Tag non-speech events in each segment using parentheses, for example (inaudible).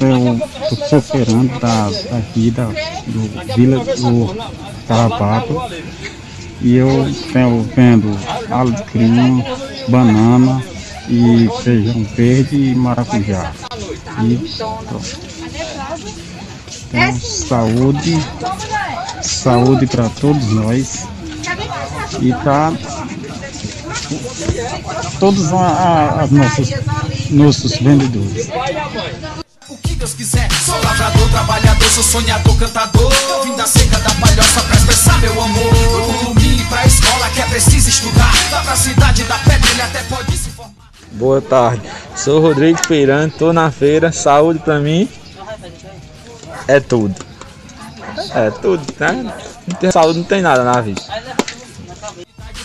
eu estou superando da, daqui da, do Vila do Carapato e eu tenho vendo alecrim, banana e feijão verde e maracujá. E. Então, saúde, saúde para todos nós. E tá todos a, a, nossos, nossos vendedores. O que Deus quiser, sou lavrador, trabalhador, sou sonhador, cantador. Vim da seca da palhoça pra expressar meu amor. Dormir pra escola que é preciso estudar. Dá pra cidade da pedra, ele até pode se formar. Boa tarde, sou Rodrigo Feirante, tô na feira, saúde pra mim é tudo. É tudo, né? Não tem saúde, não tem nada na vida.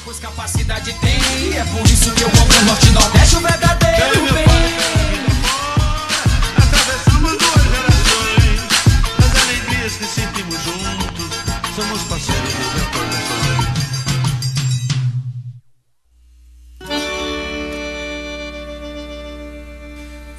Pois capacidade tem, é por isso que eu amo o Norte Nordeste, o verdadeiro bem.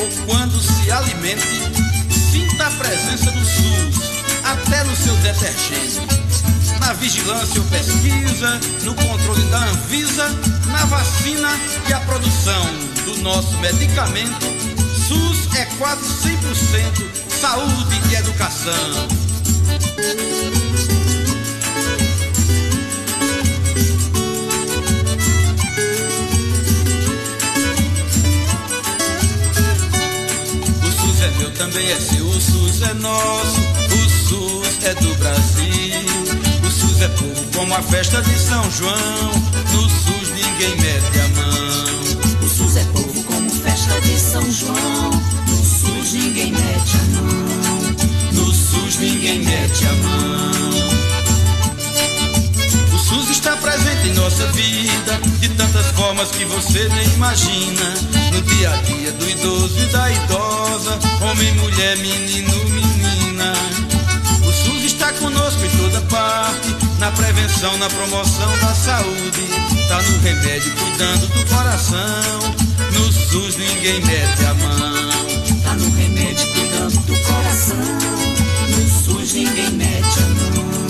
ou quando se alimente, sinta a presença do SUS, até no seu detergente. Na vigilância ou pesquisa, no controle da Anvisa, na vacina e a produção do nosso medicamento, SUS é quase 100% saúde e educação. SUS é meu, também é seu, o SUS é nosso, o SUS é do Brasil. O SUS é povo como a festa de São João, no SUS ninguém mete a mão. O SUS é povo como festa de São João. No SUS ninguém mete a mão. No SUS ninguém mete a mão. Está presente em nossa vida de tantas formas que você nem imagina. No dia a dia do idoso e da idosa, homem, mulher, menino, menina. O SUS está conosco em toda parte, na prevenção, na promoção da saúde. Tá no remédio, cuidando do coração. No SUS ninguém mete a mão. Tá no remédio cuidando do coração. No SUS ninguém mete a mão.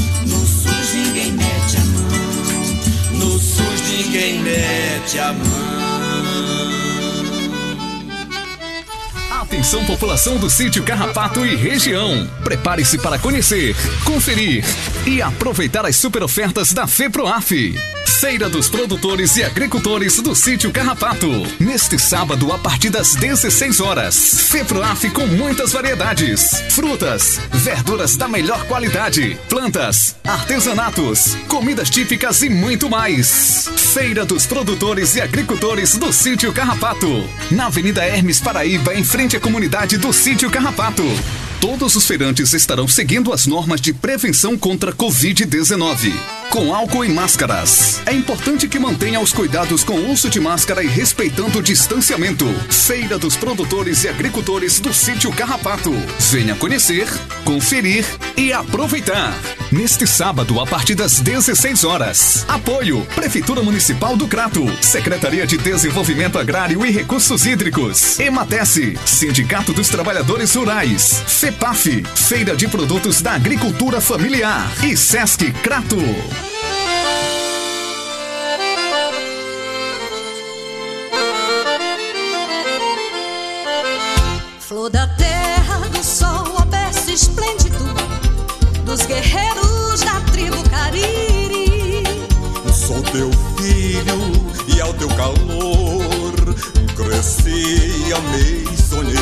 Ninguém mete a mão. Atenção população do sítio Carrapato e região. Prepare-se para conhecer, conferir e aproveitar as super ofertas da FEPROAF. Feira dos Produtores e Agricultores do Sítio Carrapato. Neste sábado, a partir das 16 horas. FEPROAF com muitas variedades: frutas, verduras da melhor qualidade, plantas, artesanatos, comidas típicas e muito mais. Feira dos Produtores e Agricultores do Sítio Carrapato. Na Avenida Hermes Paraíba, em frente comunidade do Sítio Carrapato. Todos os feirantes estarão seguindo as normas de prevenção contra a Covid-19. Com álcool e máscaras. É importante que mantenha os cuidados com o uso de máscara e respeitando o distanciamento. Feira dos Produtores e Agricultores do Sítio Carrapato. Venha conhecer, conferir e aproveitar. neste sábado a partir das 16 horas. Apoio Prefeitura Municipal do Crato, Secretaria de Desenvolvimento Agrário e Recursos Hídricos, Ematece, Sindicato dos Trabalhadores Rurais, FEPAF, Feira de Produtos da Agricultura Familiar e Sesc Crato. Flor da terra, do sol, a berço esplêndido dos guerreiros da tribo Cariri. Sou teu filho e ao teu calor cresci, amei, sonhei,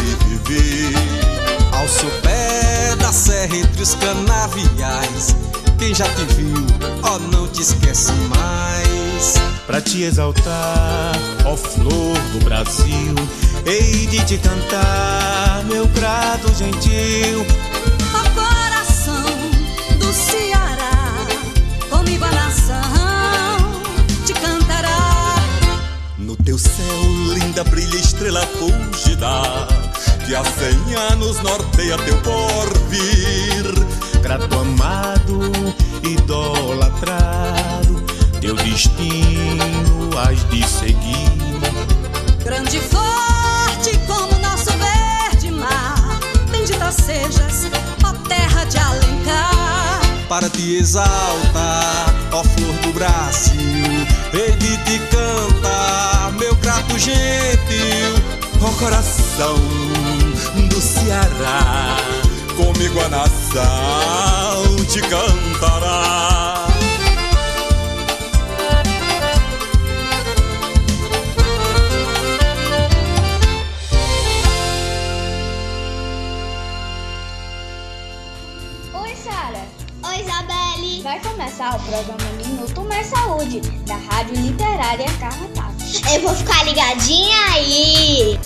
vivi. Ao sopé da serra entre os canaviais, quem já te viu, ó, não te esquece mais. Pra te exaltar, ó flor do Brasil, hei de te cantar, meu grado gentil. Ó coração do Ceará, comigo a nação te cantará. No teu céu, linda, brilha estrela fugida, que há cem anos norteia teu porvir. Grato amado, idolatrado, teu destino has de seguir. Grande e forte como nosso verde mar, bendita sejas, ó terra de Alencar. Para te exaltar, ó flor do Brasil, hei de te cantar, meu grato gentil. Ó coração do Ceará, comigo a nação te cantará. Oi, Sara. Oi, Isabelle. Vai começar o programa Minuto Mais Saúde, da Rádio Literária Carrapato. Eu vou ficar ligadinha aí.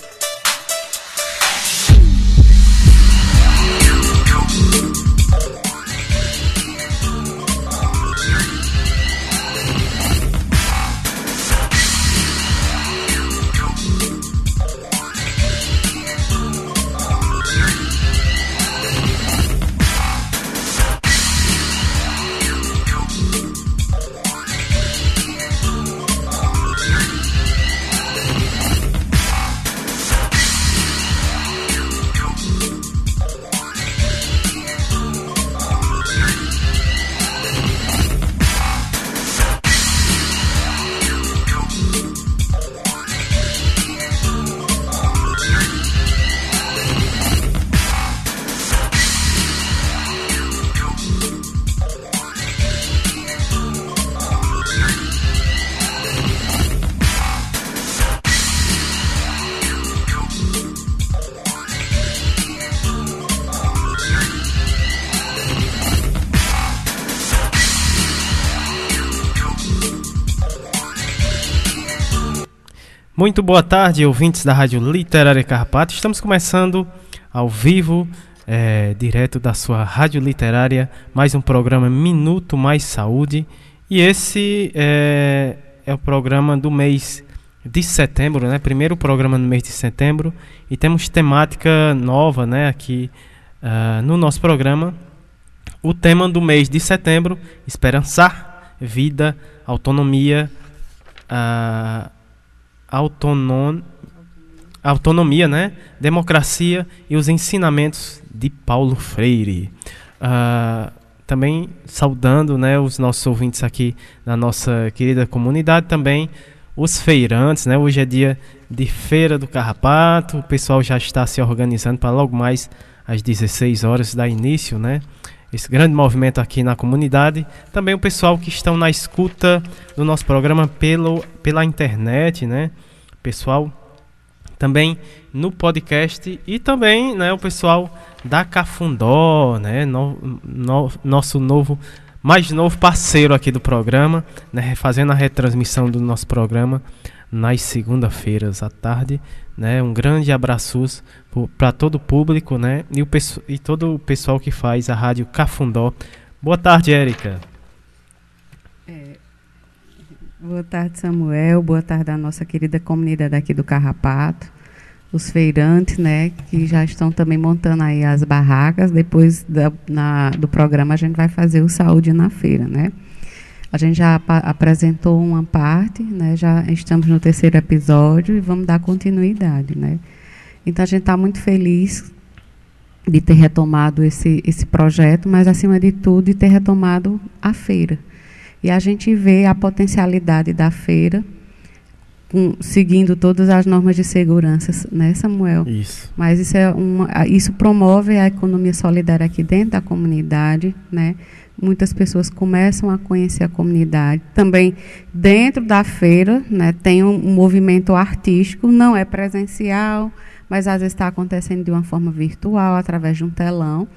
Muito boa tarde, ouvintes da Rádio Literária Carpato. Estamos começando ao vivo, é, direto da sua Rádio Literária, mais um programa Minuto Mais Saúde. E esse é, é o programa do mês de setembro, né? Primeiro programa no mês de setembro. E temos temática nova, né? Aqui uh, no nosso programa. O tema do mês de setembro: esperançar, vida, autonomia. Uh, autonom, autonomia, né? democracia e os ensinamentos de Paulo Freire. Uh, também saudando né, os nossos ouvintes aqui da nossa querida comunidade, também os feirantes. Né? Hoje é dia de Feira do Carrapato, o pessoal já está se organizando para logo mais às 16 horas dar início, né? Esse grande movimento aqui na comunidade. Também o pessoal que estão na escuta do nosso programa pelo, pela internet, né? Pessoal também no podcast e também, né, o pessoal da Cafundó, né, no, no, nosso novo mais novo parceiro aqui do programa, né, fazendo a retransmissão do nosso programa nas segunda-feiras à tarde, né? Um grande abraço para todo o público, né? E, o, e todo o pessoal que faz a rádio Cafundó. Boa tarde, Érica. É, boa tarde, Samuel. Boa tarde à nossa querida comunidade aqui do Carrapato. os feirantes, né, que já estão também montando aí as barracas. Depois da, na, do programa a gente vai fazer o Saúde na Feira, né? A gente já apresentou uma parte, né? Já estamos no terceiro episódio e vamos dar continuidade, né? Então a gente está muito feliz de ter retomado esse, esse projeto, mas acima de tudo de ter retomado a feira. E a gente vê a potencialidade da feira com, seguindo todas as normas de segurança, né, Samuel? Isso. Mas isso é uma, isso promove a economia solidária aqui dentro da comunidade, né? Muitas pessoas começam a conhecer a comunidade. Também dentro da feira, né, tem um, movimento artístico, não é presencial, mas às vezes está acontecendo de uma forma virtual, através de um telão,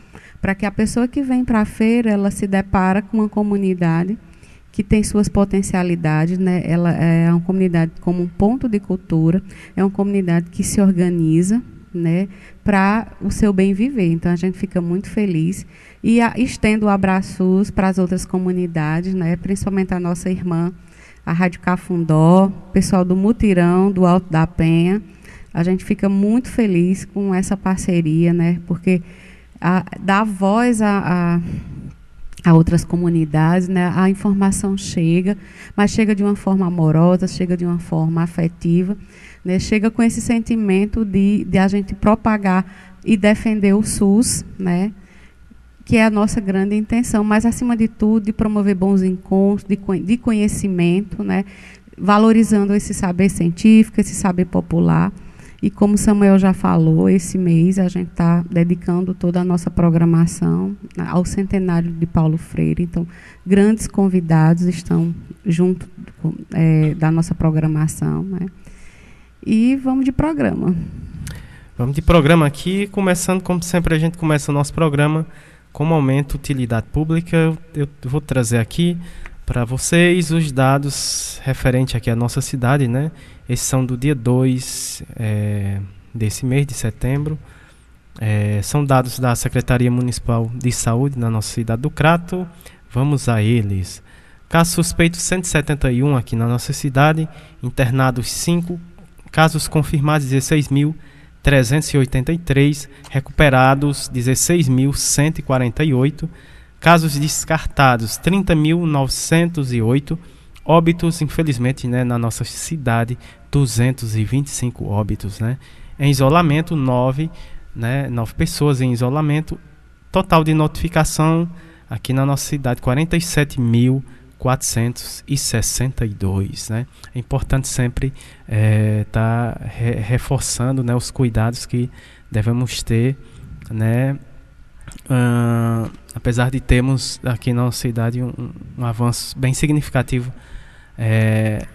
para que a pessoa que vem para a feira, ela se depara com uma comunidade que tem suas potencialidades, né? Ela é uma comunidade como um ponto de cultura, é uma comunidade que se organiza, né, para o seu bem viver. Então a gente fica muito feliz e a, estendo o abraços para as outras comunidades, né, principalmente a nossa irmã, a Rádio Cafundó, pessoal do Mutirão, do Alto da Penha, a gente fica muito feliz com essa parceria, né? Porque a, dá voz a, a, a, outras comunidades, né? A informação chega, mas chega de uma forma amorosa, chega de uma forma afetiva, né? Chega com esse sentimento de, de a gente propagar e defender o SUS, né? Que é a nossa grande intenção, mas acima de tudo de promover bons encontros, de, de conhecimento, né, valorizando esse saber científico, esse saber popular. E como Samuel já falou, esse mês a gente está dedicando toda a nossa programação ao centenário de Paulo Freire. Então, grandes convidados estão junto é, da nossa programação. Né? E vamos de programa. Vamos de programa aqui, começando como sempre a gente começa o nosso programa com o momento utilidade pública. Eu, vou trazer aqui para vocês os dados referente aqui à nossa cidade, né? Esses são do dia 2 é, desse mês de setembro. É, são dados da Secretaria Municipal de Saúde na nossa cidade do Crato. Vamos a eles. Casos suspeitos 171 aqui na nossa cidade, internados 5, casos confirmados 16.383, recuperados 16.148 Casos descartados, 30.908. Óbitos, infelizmente, né, na nossa cidade, 225 óbitos, né? Em isolamento, 9, né, 9 pessoas em isolamento. Total de notificação aqui na nossa cidade, 47.462, né? É importante sempre estar é, tá re reforçando, né, os cuidados que devemos ter, né, Uh, apesar de termos aqui na nossa cidade um, um avanço bem significativo é,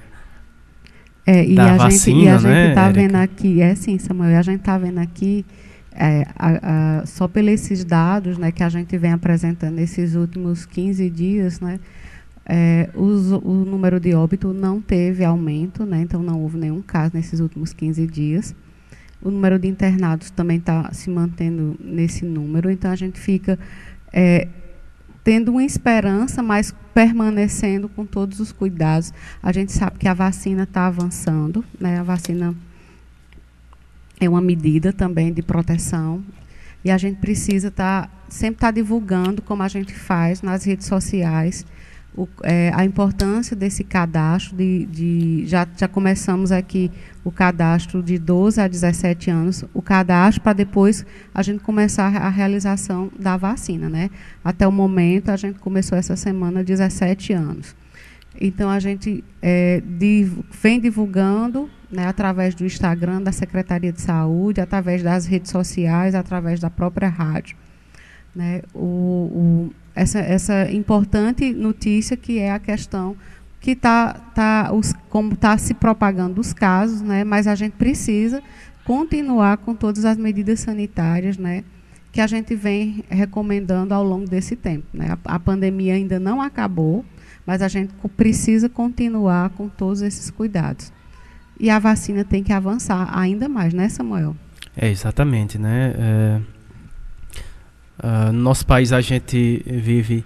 é, e da a vacina, gente, e a né, gente está vendo aqui, é sim, Samuel, a gente está vendo aqui é, a, a, só pelos esses dados né, que a gente vem apresentando nesses últimos 15 dias, né, é, os, o número de óbito não teve aumento, né, então não houve nenhum caso nesses últimos 15 dias. O número de internados também está se mantendo nesse número, então a gente fica é, tendo uma esperança, mas permanecendo com todos os cuidados. A gente sabe que a vacina está avançando, né? A vacina é uma medida também de proteção e a gente precisa estar tá, sempre estar tá divulgando como a gente faz nas redes sociais o, é, a importância desse cadastro, de, de, já, já começamos aqui o cadastro de 12 a 17 anos, o cadastro para depois a gente começar a realização da vacina. Né? Até o momento, a gente começou essa semana 17 anos. Então, a gente é, div, vem divulgando né, através do Instagram da Secretaria de Saúde, através das redes sociais, através da própria rádio. Né? O, o, essa, essa importante notícia que é a questão que está tá, os, como está se propagando os casos, né, mas a gente precisa continuar com todas as medidas sanitárias, né, que a gente vem recomendando ao longo desse tempo. Né. A, a pandemia ainda não acabou, mas a gente precisa continuar com todos esses cuidados. E a vacina tem que avançar ainda mais, né, Samuel? É, exatamente, né? É, Uh, no nosso país a gente vive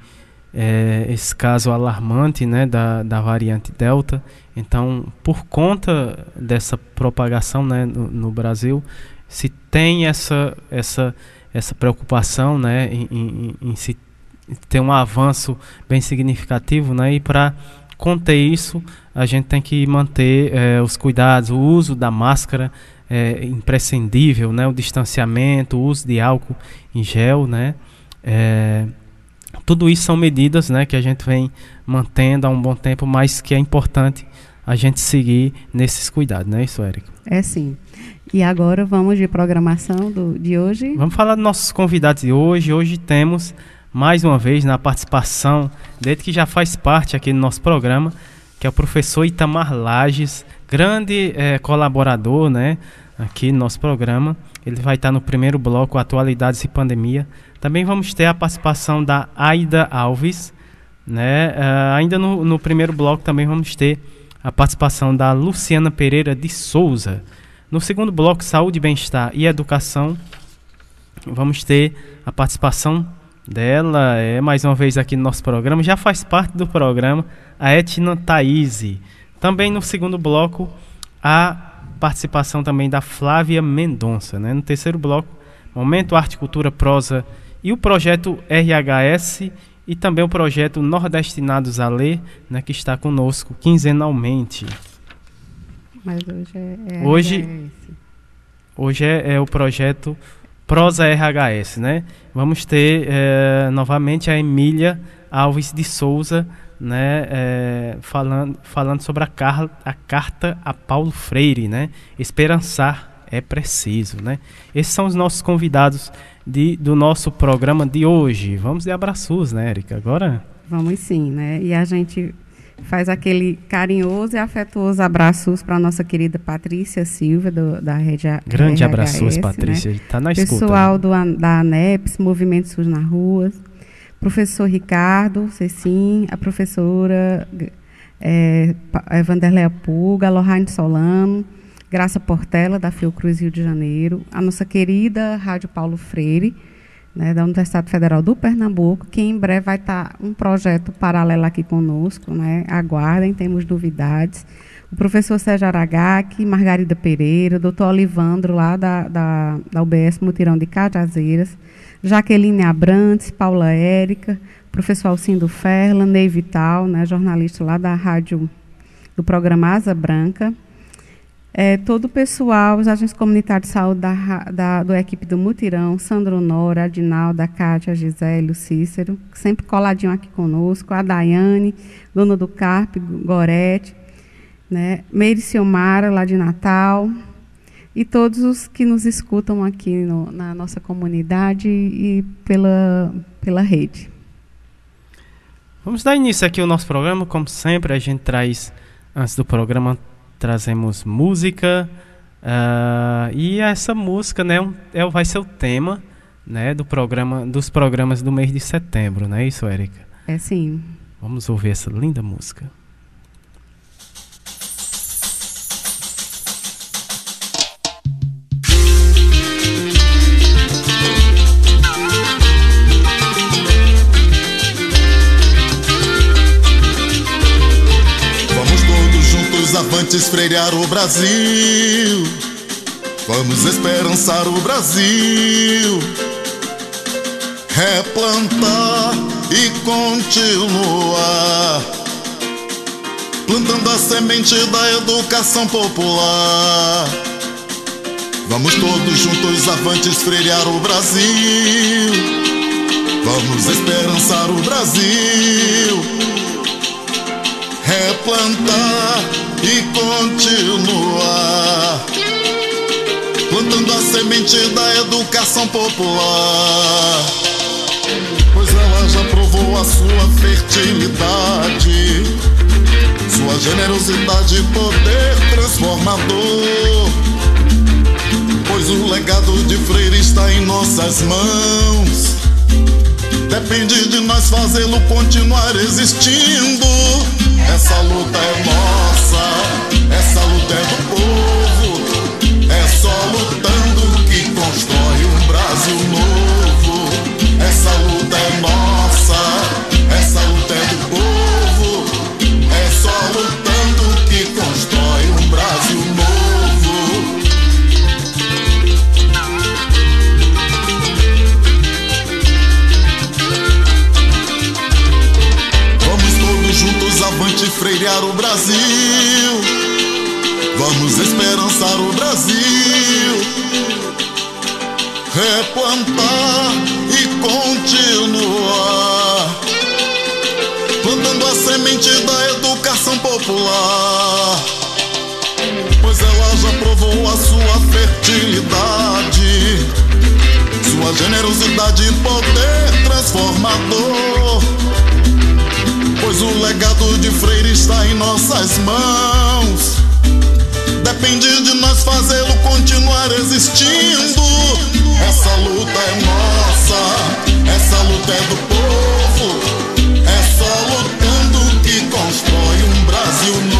é, esse caso alarmante né, da, da variante Delta. Então, por conta dessa propagação né, no, no Brasil, se tem essa, essa, essa preocupação né, em, em, em se ter um avanço bem significativo, né, e para conter isso, a gente tem que manter é, os cuidados, o uso da máscara é imprescindível, né, o distanciamento, o uso de álcool em gel, né, é, tudo isso são medidas né, que a gente vem mantendo há um bom tempo, mas que é importante a gente seguir nesses cuidados, não é isso, Érico? É sim. E agora vamos de programação do, de hoje? Vamos falar dos nossos convidados de hoje. Hoje temos, mais uma vez, na participação, desde que já faz parte aqui do nosso programa, que é o professor Itamar Lages, grande é, colaborador né, aqui no nosso programa. Ele vai estar no primeiro bloco, Atualidades e Pandemia. Também vamos ter a participação da Aida Alves. Né? Uh, ainda no, no, primeiro bloco também vamos ter a participação da Luciana Pereira de Souza. No segundo bloco, Saúde, Bem-Estar e Educação, vamos ter a participação dela, é mais uma vez aqui no nosso programa, já faz parte do programa, a Etna Thaís. Também no segundo bloco, a participação também da Flávia Mendonça. Né? No terceiro bloco, Momento Arte, Cultura, Prosa e o projeto RHS e também o projeto Nordestinados a Ler, né, que está conosco quinzenalmente. Mas hoje é, é hoje, RHS. Hoje é, é, o projeto Prosa RHS, né? Vamos ter é, novamente a Emília Alves de Souza, né, é, falando, falando sobre a, car a carta a Paulo Freire, né? Esperançar é preciso, né? Esses são os nossos convidados de, do nosso programa de hoje. Vamos de abraços, né, Erika? Agora? Vamos sim, né? E a gente faz aquele carinhoso e afetuoso abraços para a nossa querida Patrícia Silva, do, da rede Grande abraços, Patrícia. Está né? na escuta. Pessoal do, da ANEPS, Movimento SUS na Rua, professor Ricardo Cecim, a professora é, Vanderleia Puga, Lohane Solano, Graça Portela, da Fiocruz Rio de Janeiro, a nossa querida Rádio Paulo Freire, né, da Universidade Federal do Pernambuco, que em breve vai estar um projeto paralelo aqui conosco. Né, aguardem, temos novidades. O professor Sérgio Aragaki, Margarida Pereira, o doutor Olivandro, lá da, da, da UBS Mutirão de Cajazeiras, Jaqueline Abrantes, Paula Érica, professor Alcindo Ferla, Ney Vital, né, jornalista lá da rádio do programa Asa Branca, é, todo o pessoal, os agentes comunitários de saúde da, da, equipe do Mutirão, Sandro Nora, Adinalda, Cátia, Gisele, Cícero, sempre coladinho aqui conosco, a Daiane, dona do Carpe, Gorete, né, Meire Ciomara, lá de Natal, e todos os que nos escutam aqui no, na nossa comunidade e pela, pela rede. Vamos dar início aqui ao nosso programa, como sempre a gente traz, antes do programa, trazemos música uh, e essa música né, é, vai ser o tema né, do programa, dos programas do mês de setembro, não é isso, Érica? É sim. Vamos ouvir essa linda música. Avante esfregar o Brasil. Vamos esperançar o Brasil. Replantar e continuar. Plantando a semente da educação popular. Vamos todos juntos avante esfregar o Brasil. Vamos esperançar o Brasil. Replantar e continuar plantando a semente da educação popular. Pois ela já provou a sua fertilidade, sua generosidade e poder transformador. Pois o legado de Freire está em nossas mãos. Depende de nós fazê-lo continuar existindo. Essa luta é nossa, essa luta é do povo. É só lutando que constrói um Brasil novo. Essa luta gente freiriar o Brasil. Vamos esperançar o Brasil. Replantar e continuar. Plantando a semente da educação popular. Pois ela já provou a sua fertilidade. Sua generosidade e poder transformador. Legado de Freire está em nossas mãos. Depende de nós fazê-lo continuar existindo. Essa luta é nossa, essa luta é do povo. É só lutando que constrói um Brasil novo.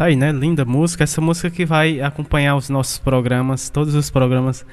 Tá aí, né? Linda música. Essa música que vai acompanhar os nossos programas, todos os programas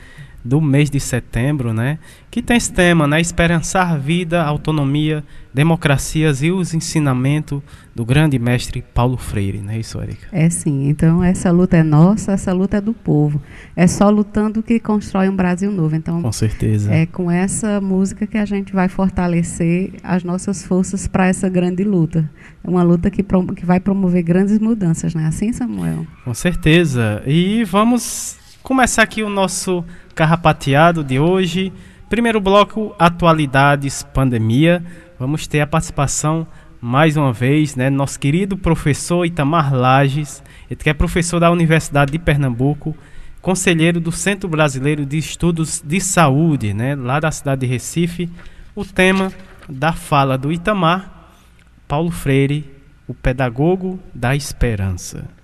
do mês de setembro, né? Que tem esse tema, né? Esperançar vida, autonomia, democracias e os ensinamentos do grande mestre Paulo Freire, não é isso, Erika? É sim. Então essa luta é nossa, essa luta é do povo. É só lutando que constrói um Brasil novo. Então com certeza. É com essa música que a gente vai fortalecer as nossas forças para essa grande luta. É uma luta que, que vai promover grandes mudanças, não é assim, Samuel? Com certeza. E vamos começar aqui o nosso carrapateado de hoje. Primeiro bloco, atualidades, pandemia. Vamos ter a participação mais uma vez, né, nosso querido professor Itamar Lages, ele que é professor da Universidade de Pernambuco, conselheiro do Centro Brasileiro de Estudos de Saúde, né, lá da cidade de Recife. O tema da fala do Itamar, Paulo Freire, o pedagogo da esperança.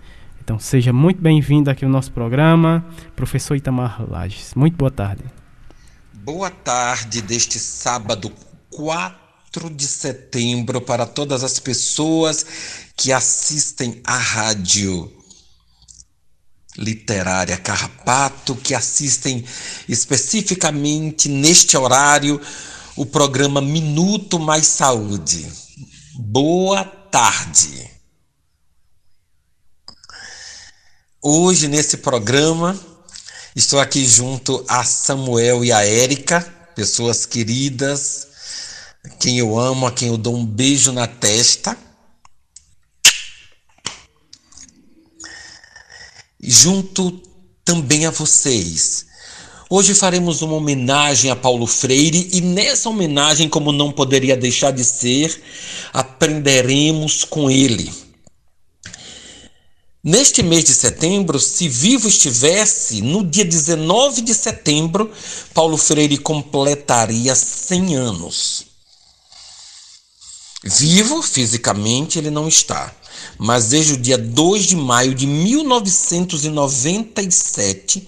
Então seja muito bem-vindo aqui ao nosso programa, professor Itamar Lages. Muito boa tarde. Boa tarde deste sábado 4 de setembro para todas as pessoas que assistem à rádio literária Carrapato, que assistem especificamente neste horário o programa Minuto Mais Saúde. Boa tarde. Hoje, nesse programa, estou aqui junto a Samuel e a Érica, pessoas queridas, quem eu amo, a quem eu dou um beijo na testa. Junto também a vocês. Hoje faremos uma homenagem a Paulo Freire e nessa homenagem, como não poderia deixar de ser, aprenderemos com ele. Neste mês de setembro, se vivo estivesse, no dia 19 de setembro, Paulo Freire completaria 100 anos. Vivo, fisicamente, ele não está, mas desde o dia 2 de maio de 1997,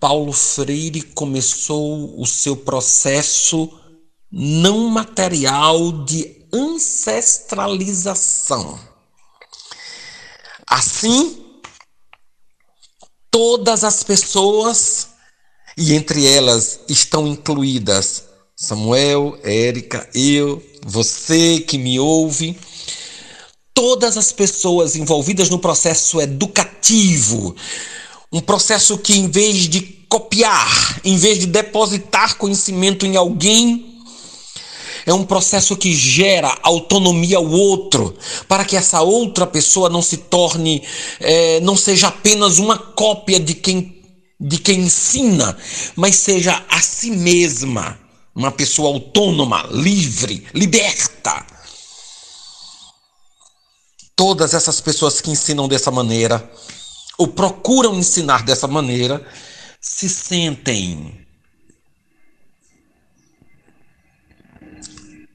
Paulo Freire começou o seu processo não material de ancestralização. Assim, todas as pessoas, e entre elas estão incluídas Samuel, Érica, eu, você que me ouve, todas as pessoas envolvidas no processo educativo, um processo que, em vez de copiar, em vez de depositar conhecimento em alguém, é um processo que gera autonomia ao outro, para que essa outra pessoa não se torne, é, não seja apenas uma cópia de quem, de quem ensina, mas seja a si mesma, uma pessoa autônoma, livre, liberta. Todas essas pessoas que ensinam dessa maneira, ou procuram ensinar dessa maneira, se sentem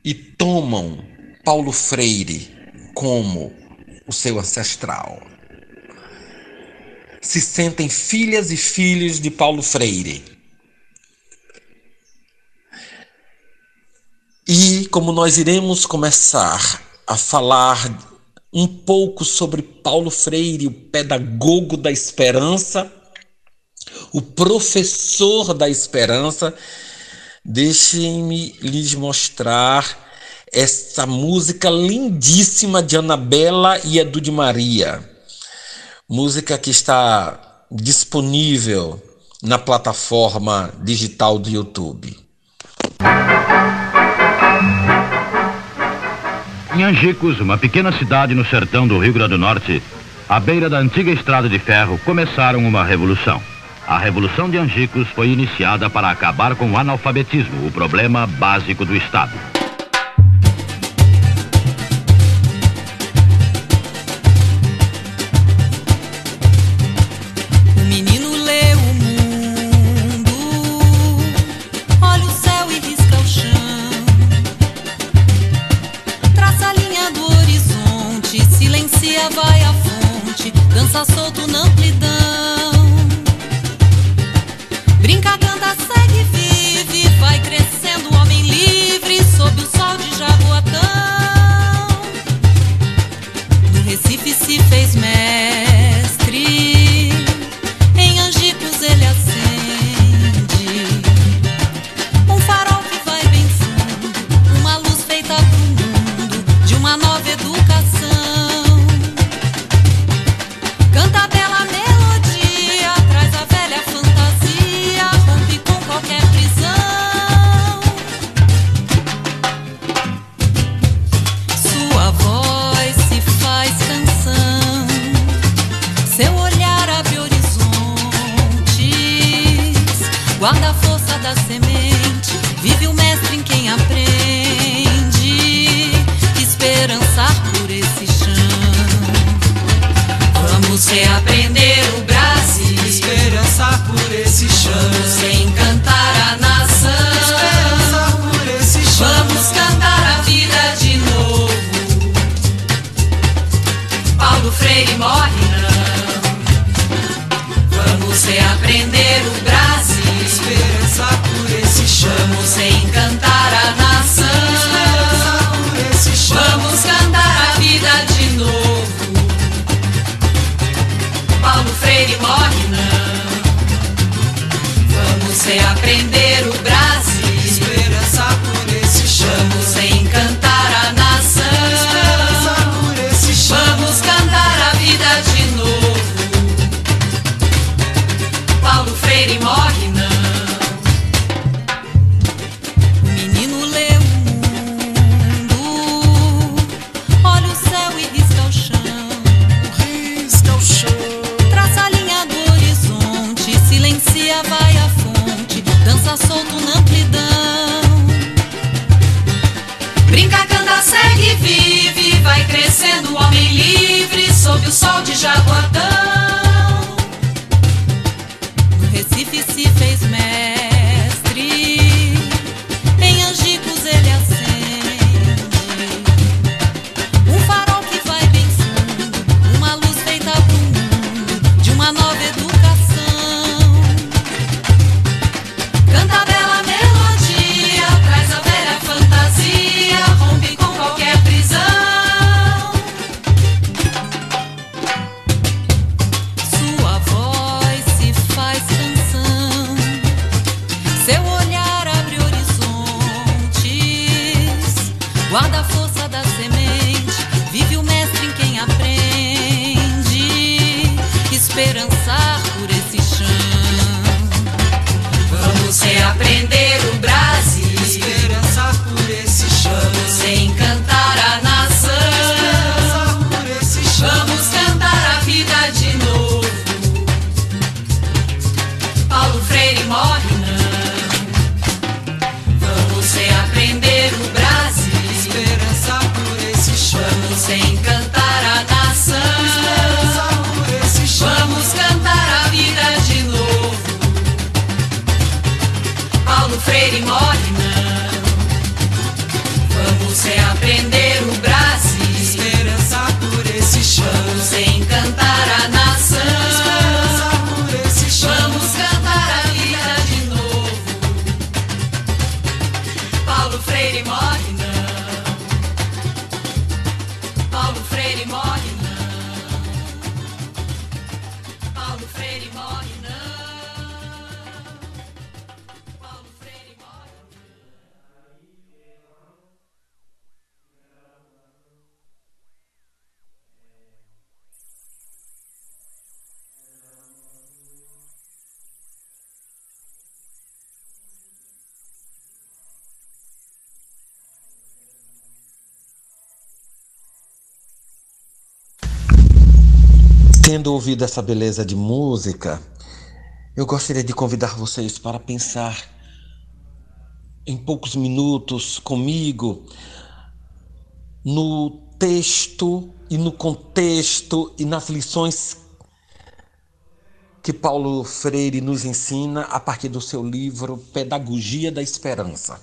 e tomam Paulo Freire como o seu ancestral. Se sentem filhas e filhos de Paulo Freire. E como nós iremos começar a falar um pouco sobre Paulo Freire, o pedagogo da esperança, o professor da esperança. Deixem-me lhes mostrar essa música lindíssima de Anabela e Edu de Maria. Música que está disponível na plataforma digital do YouTube. Em Angicos, uma pequena cidade no sertão do Rio Grande do Norte, à beira da antiga estrada de ferro, começaram uma revolução. A Revolução de Angicos foi iniciada para acabar com o analfabetismo, o problema básico do Estado. Tendo ouvido essa beleza de música, eu gostaria de convidar vocês para pensar em poucos minutos comigo no texto e no contexto e nas lições que Paulo Freire nos ensina a partir do seu livro Pedagogia da Esperança.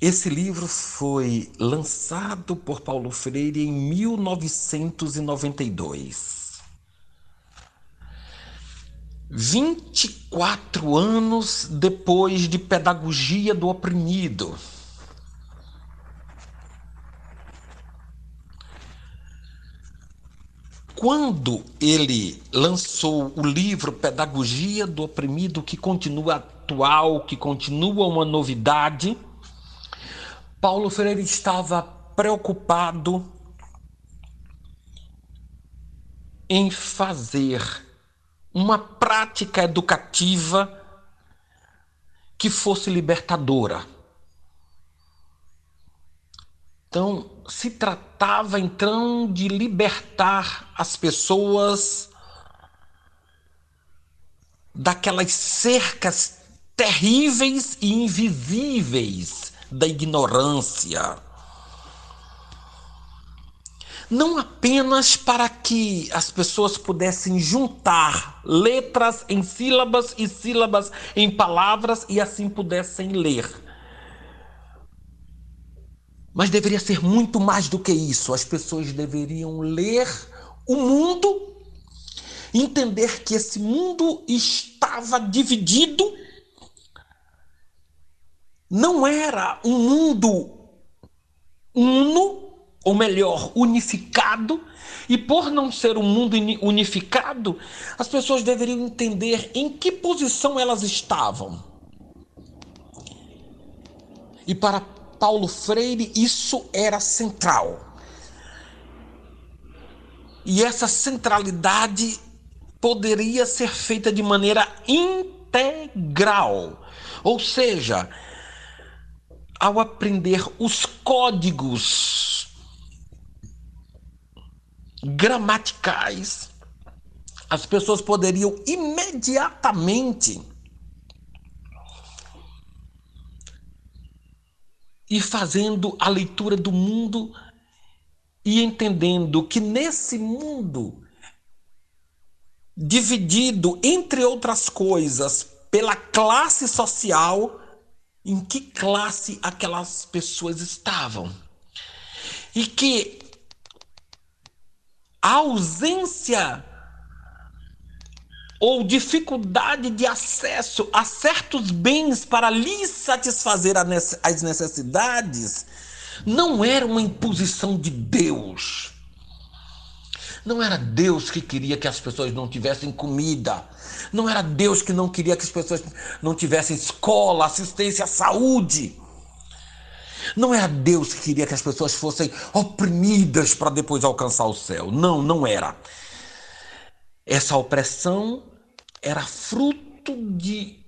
Esse livro foi lançado por Paulo Freire em 1992. 24 anos depois de Pedagogia do Oprimido. Quando ele lançou o livro Pedagogia do Oprimido, que continua atual, que continua uma novidade, Paulo Freire estava preocupado em fazer uma prática educativa que fosse libertadora. Então, se tratava então de libertar as pessoas daquelas cercas terríveis e invisíveis da ignorância. Não apenas para que as pessoas pudessem juntar letras em sílabas e sílabas em palavras e assim pudessem ler. Mas deveria ser muito mais do que isso. As pessoas deveriam ler o mundo, entender que esse mundo estava dividido não era um mundo uno, ou melhor, unificado, e por não ser um mundo unificado, as pessoas deveriam entender em que posição elas estavam. E para Paulo Freire, isso era central. E essa centralidade poderia ser feita de maneira integral. Ou seja, ao aprender os códigos gramaticais, as pessoas poderiam imediatamente ir fazendo a leitura do mundo e entendendo que nesse mundo dividido entre outras coisas pela classe social em que classe aquelas pessoas estavam. E que a ausência ou dificuldade de acesso a certos bens para lhes satisfazer as necessidades não era uma imposição de Deus. Não era Deus que queria que as pessoas não tivessem comida. Não era Deus que não queria que as pessoas não tivessem escola, assistência, saúde. Não era Deus que queria que as pessoas fossem oprimidas para depois alcançar o céu. Não, não era. Essa opressão era fruto de,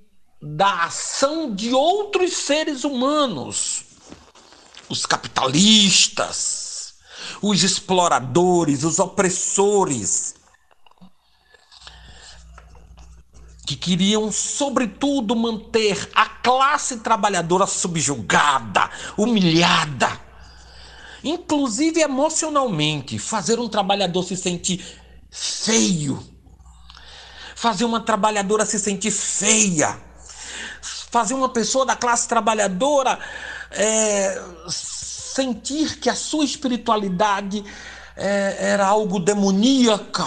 da ação de outros seres humanos, os capitalistas, os exploradores, os opressores que queriam, sobretudo, manter a classe trabalhadora subjugada, humilhada, inclusive emocionalmente, fazer um trabalhador se sentir feio, fazer uma trabalhadora se sentir feia, fazer uma pessoa da classe trabalhadora é, sentir que a sua espiritualidade é, era algo demoníaca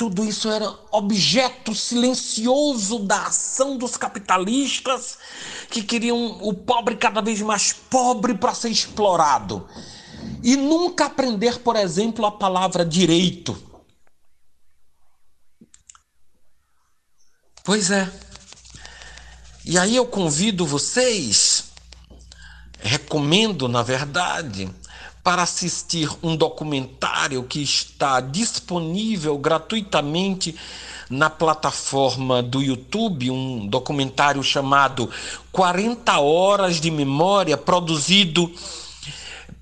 tudo isso era objeto silencioso da ação dos capitalistas que queriam o pobre cada vez mais pobre para ser explorado. E nunca aprender, por exemplo, a palavra direito. Pois é. E aí eu convido vocês, recomendo, na verdade, para assistir um documentário que está disponível gratuitamente na plataforma do YouTube, um documentário chamado 40 Horas de Memória, produzido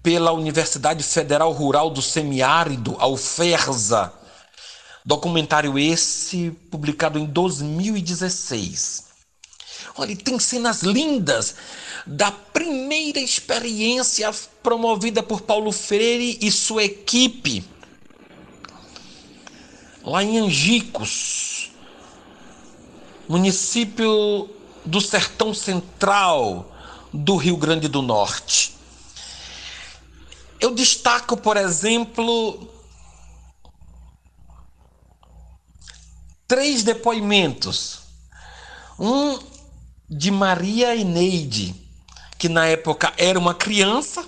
pela Universidade Federal Rural do Semiárido, a UFERSA. Documentário esse publicado em 2016. Olha, tem cenas lindas da primeira experiência promovida por Paulo Freire e sua equipe lá em Angicos, município do Sertão Central do Rio Grande do Norte. Eu destaco, por exemplo, três depoimentos. Um de Maria Eneide, que na época era uma criança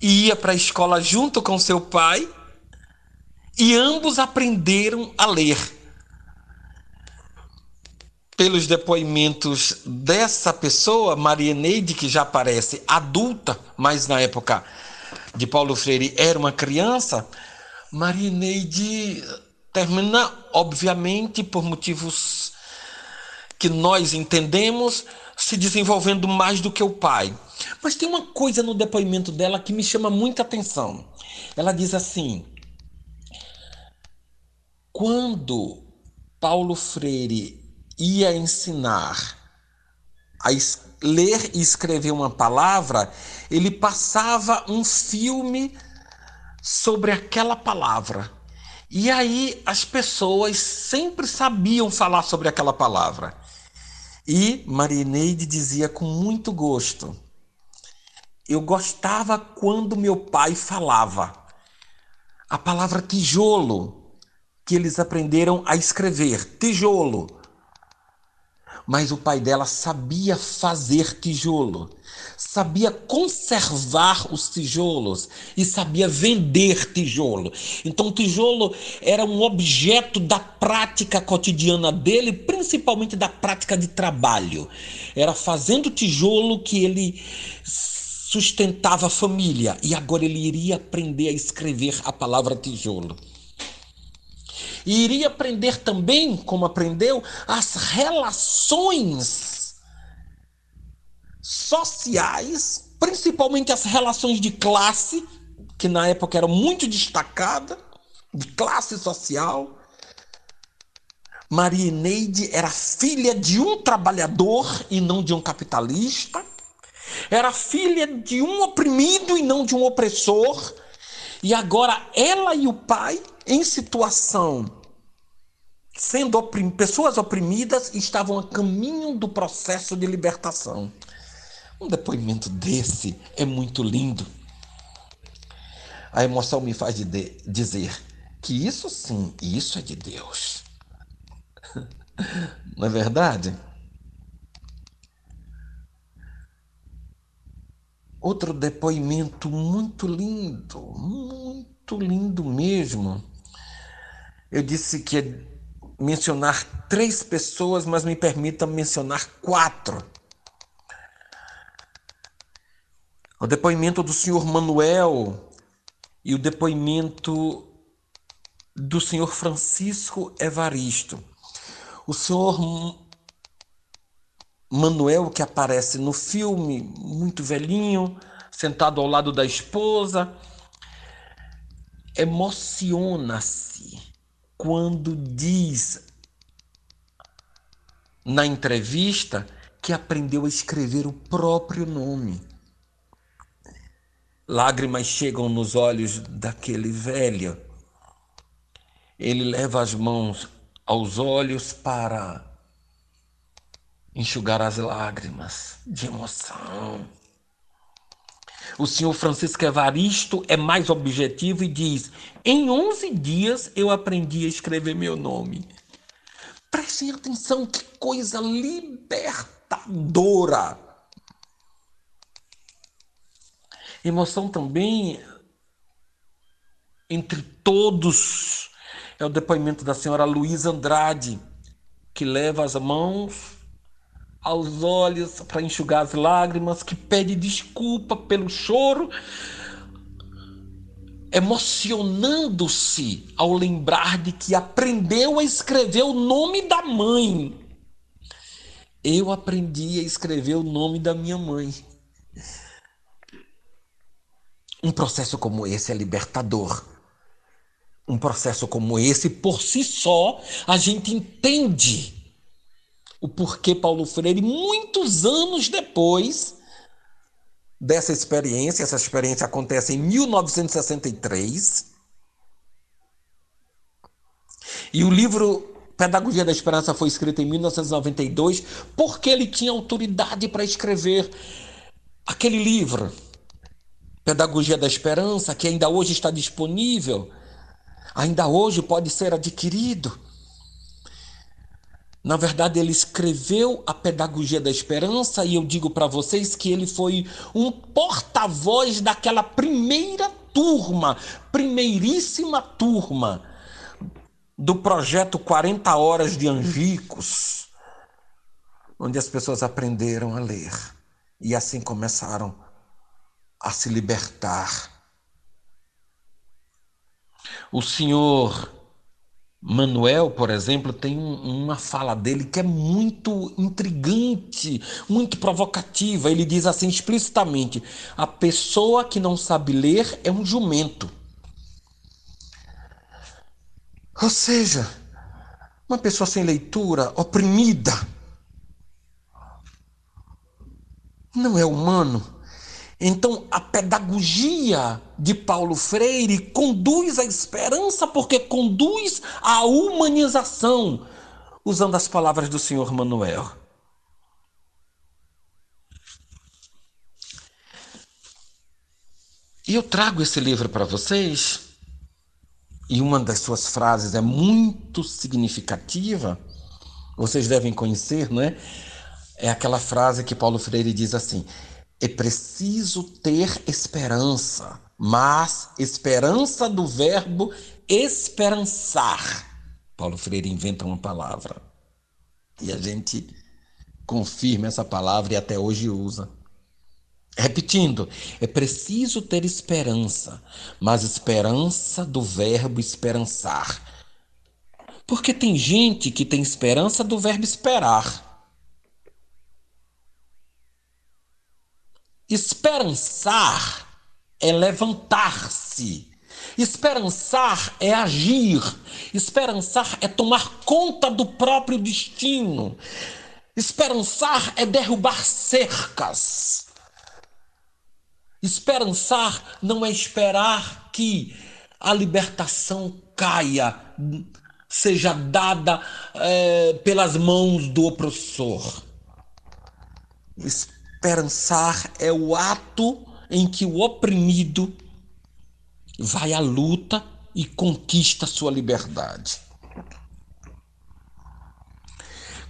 e ia para a escola junto com seu pai, e ambos aprenderam a ler. Pelos depoimentos dessa pessoa, Maria Neide, que já aparece adulta, mas na época de Paulo Freire era uma criança, Maria Neide termina, obviamente, por motivos que nós entendemos, se desenvolvendo mais do que o pai. Mas tem uma coisa no depoimento dela que me chama muita atenção. Ela diz assim: quando Paulo Freire ia ensinar a ler e escrever uma palavra, ele passava um filme sobre aquela palavra. E aí as pessoas sempre sabiam falar sobre aquela palavra. E Marineide dizia com muito gosto: Eu gostava quando meu pai falava. A palavra tijolo, que eles aprenderam a escrever, tijolo. Mas o pai dela sabia fazer tijolo, sabia conservar os tijolos e sabia vender tijolo. Então, tijolo era um objeto da prática cotidiana dele, principalmente da prática de trabalho. Era fazendo tijolo que ele sustentava a família e agora ele iria aprender a escrever a palavra tijolo. E iria aprender também, como aprendeu, as relações sociais, principalmente as relações de classe, que na época eram muito destacadas, de classe social. Maria Neide era filha de um trabalhador e não de um capitalista. Era filha de um oprimido e não de um opressor. E agora ela e o pai em situação sendo oprim pessoas oprimidas estavam a caminho do processo de libertação. Um depoimento desse é muito lindo. A emoção me faz de dizer que isso sim, isso é de Deus. (laughs) Não é verdade? Outro depoimento muito lindo, muito lindo mesmo. Eu disse que mencionar três pessoas, mas me permita mencionar quatro. O depoimento do senhor Manuel e o depoimento do senhor Francisco Evaristo. O senhor Manuel, que aparece no filme, muito velhinho, sentado ao lado da esposa, emociona-se quando diz na entrevista que aprendeu a escrever o próprio nome. Lágrimas chegam nos olhos daquele velho. Ele leva as mãos aos olhos para enxugar as lágrimas de emoção. O senhor Francisco Evaristo é mais objetivo e diz: em 11 dias eu aprendi a escrever meu nome. Prestem atenção, que coisa libertadora. Emoção também entre todos é o depoimento da senhora Luísa Andrade, que leva as mãos aos olhos para enxugar as lágrimas, que pede desculpa pelo choro, emocionando-se ao lembrar de que aprendeu a escrever o nome da mãe. Eu aprendi a escrever o nome da minha mãe. Um processo como esse é libertador. Um processo como esse, por si só, a gente entende o porquê Paulo Freire, muitos anos depois dessa experiência, essa experiência acontece em 1963, e o livro Pedagogia da Esperança foi escrito em 1992, porque ele tinha autoridade para escrever aquele livro, Pedagogia da Esperança, que ainda hoje está disponível, ainda hoje pode ser adquirido. Na verdade, ele escreveu a Pedagogia da Esperança e eu digo para vocês que ele foi um porta-voz daquela primeira turma, primeiríssima turma do projeto 40 Horas de Angicos, onde as pessoas aprenderam a ler e assim começaram a se libertar. O senhor Manuel, por exemplo, tem uma fala dele que é muito intrigante, muito provocativa. Ele diz assim explicitamente: a pessoa que não sabe ler é um jumento. Ou seja, uma pessoa sem leitura, oprimida, não é humano. Então, a pedagogia de Paulo Freire conduz à esperança porque conduz à humanização, usando as palavras do senhor Manuel. E eu trago esse livro para vocês, e uma das suas frases é muito significativa, vocês devem conhecer, não é? É aquela frase que Paulo Freire diz assim: é preciso ter esperança, mas esperança do verbo esperançar. Paulo Freire inventa uma palavra e a gente confirma essa palavra e até hoje usa. Repetindo, é preciso ter esperança, mas esperança do verbo esperançar. Porque tem gente que tem esperança do verbo esperar. Esperançar é levantar-se. Esperançar é agir. Esperançar é tomar conta do próprio destino. Esperançar é derrubar cercas. Esperançar não é esperar que a libertação caia, seja dada é, pelas mãos do opressor. Esperançar é o ato em que o oprimido vai à luta e conquista sua liberdade.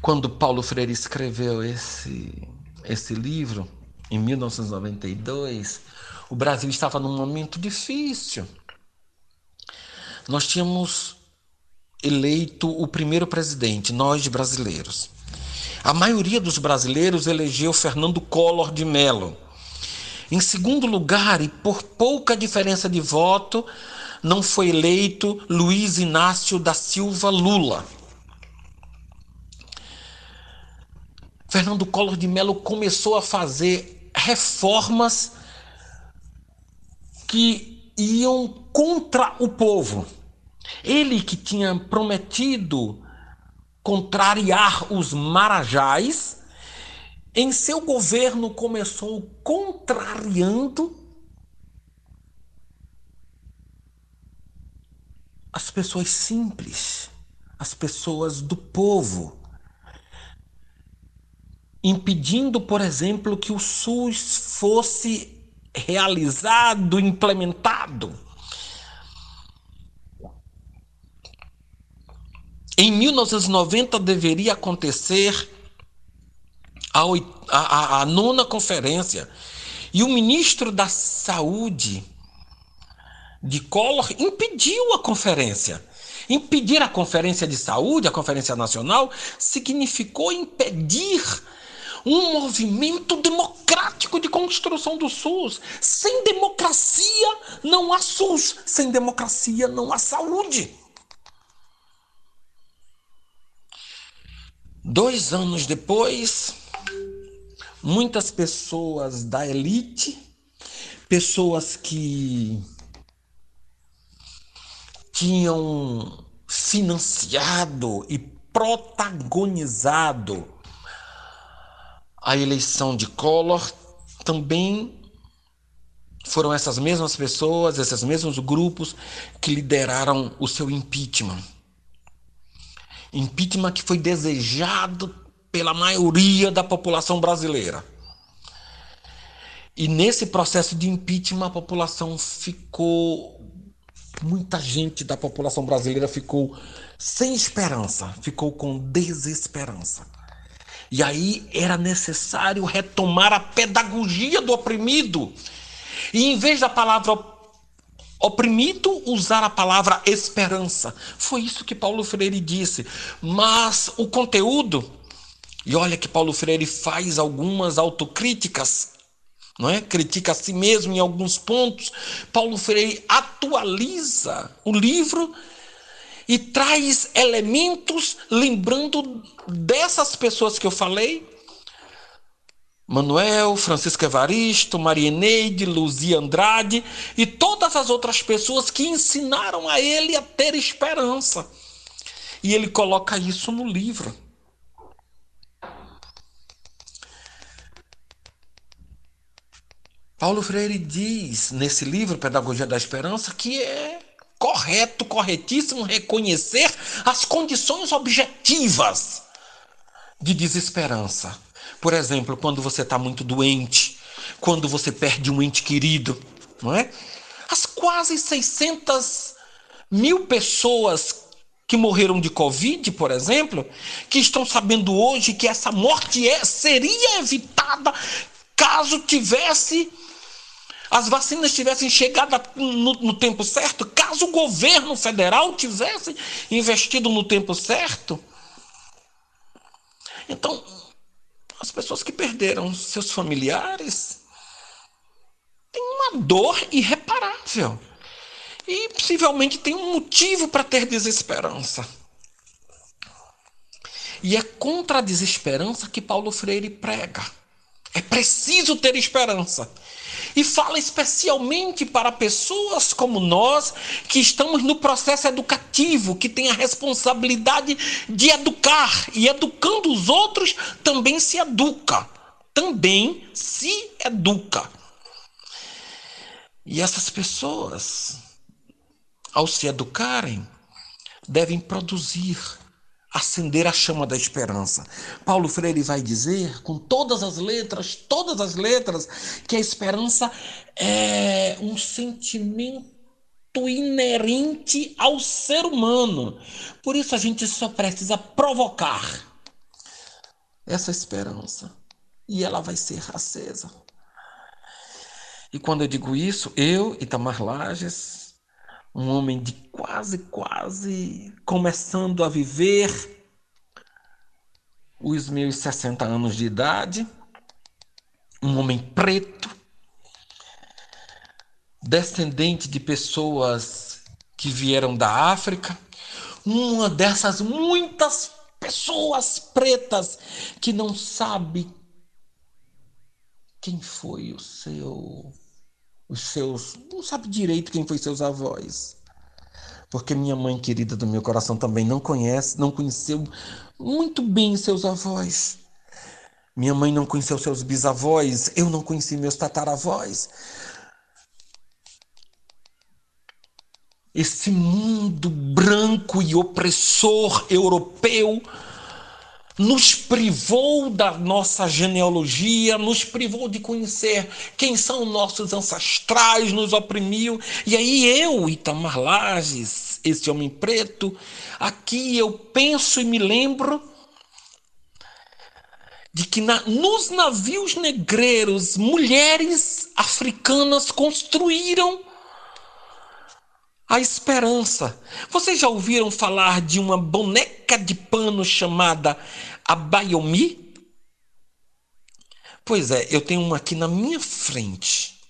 Quando Paulo Freire escreveu esse, esse livro, em 1992, o Brasil estava num momento difícil. Nós tínhamos eleito o primeiro presidente, nós brasileiros. A maioria dos brasileiros elegeu Fernando Collor de Mello. Em segundo lugar, e por pouca diferença de voto, não foi eleito Luiz Inácio da Silva Lula. Fernando Collor de Mello começou a fazer reformas que iam contra o povo. Ele que tinha prometido contrariar os marajás, em seu governo começou contrariando as pessoas simples, as pessoas do povo, impedindo, por exemplo, que o SUS fosse realizado, implementado. Em 1990 deveria acontecer a, a, a, nona conferência e o ministro da Saúde de Collor impediu a conferência. Impedir a conferência de saúde, a conferência nacional, significou impedir um movimento democrático de construção do SUS. Sem democracia não há SUS, sem democracia não há saúde. Dois anos depois, muitas pessoas da elite pessoas que tinham financiado e protagonizado a eleição de Collor também foram essas mesmas pessoas, esses mesmos grupos que lideraram o seu impeachment. Impeachment que foi desejado pela maioria da população brasileira. E nesse processo de impeachment, a população ficou. Muita gente da população brasileira ficou sem esperança, ficou com desesperança. E aí era necessário retomar a pedagogia do oprimido. E em vez da palavra oprimido, usar a palavra esperança. Foi isso que Paulo Freire disse. Mas o conteúdo, e olha que Paulo Freire faz algumas autocríticas não é? Critica a si mesmo em alguns pontos. Paulo Freire atualiza o livro e traz elementos lembrando dessas pessoas que eu falei. Manuel, Francisco Evaristo, Maria Neide, Luzia Andrade e todas as outras pessoas que ensinaram a ele a ter esperança. E ele coloca isso no livro. Paulo Freire diz nesse livro, Pedagogia da Esperança, que é correto, corretíssimo reconhecer as condições objetivas de desesperança. Por exemplo, quando você está muito doente, quando você perde um ente querido, não é? As quase 600 mil pessoas que morreram de Covid, por exemplo, que estão sabendo hoje que essa morte é, seria evitada caso tivesse as vacinas tivessem chegado no, no, tempo certo, caso o governo federal tivesse investido no tempo certo. Então, as pessoas que perderam seus familiares têm uma dor irreparável. E possivelmente tem um motivo para ter desesperança. E é contra a desesperança que Paulo Freire prega. É preciso ter esperança. E fala especialmente para pessoas como nós, que estamos no processo educativo, que tem a responsabilidade de educar. E educando os outros também se educa. Também se educa. E essas pessoas, ao se educarem, devem produzir acender a chama da esperança. Paulo Freire vai dizer, com todas as letras, todas as letras, que a esperança é um sentimento inerente ao ser humano. Por isso a gente só precisa provocar essa esperança e ela vai ser acesa. E quando eu digo isso, eu, Itamar Lages, um homem de quase, quase começando a viver os meus 60 anos de idade, um homem preto, descendente de pessoas que vieram da África, uma dessas muitas pessoas pretas que não sabe quem foi o seu os seus. Não sabe direito quem foi seus avós. Porque minha mãe querida do meu coração também não conhece, não conheceu muito bem seus avós. Minha mãe não conheceu seus bisavós, eu não conheci meus tataravós. Esse mundo branco e opressor europeu nos privou da nossa genealogia, nos privou de conhecer quem são nossos ancestrais, nos oprimiu. E aí eu, Itamar Lages, esse homem preto, aqui eu penso e me lembro de que na, nos navios negreiros mulheres africanas construíram a esperança. Vocês já ouviram falar de uma boneca de pano chamada Abayomi? Pois é, eu tenho uma aqui na minha frente.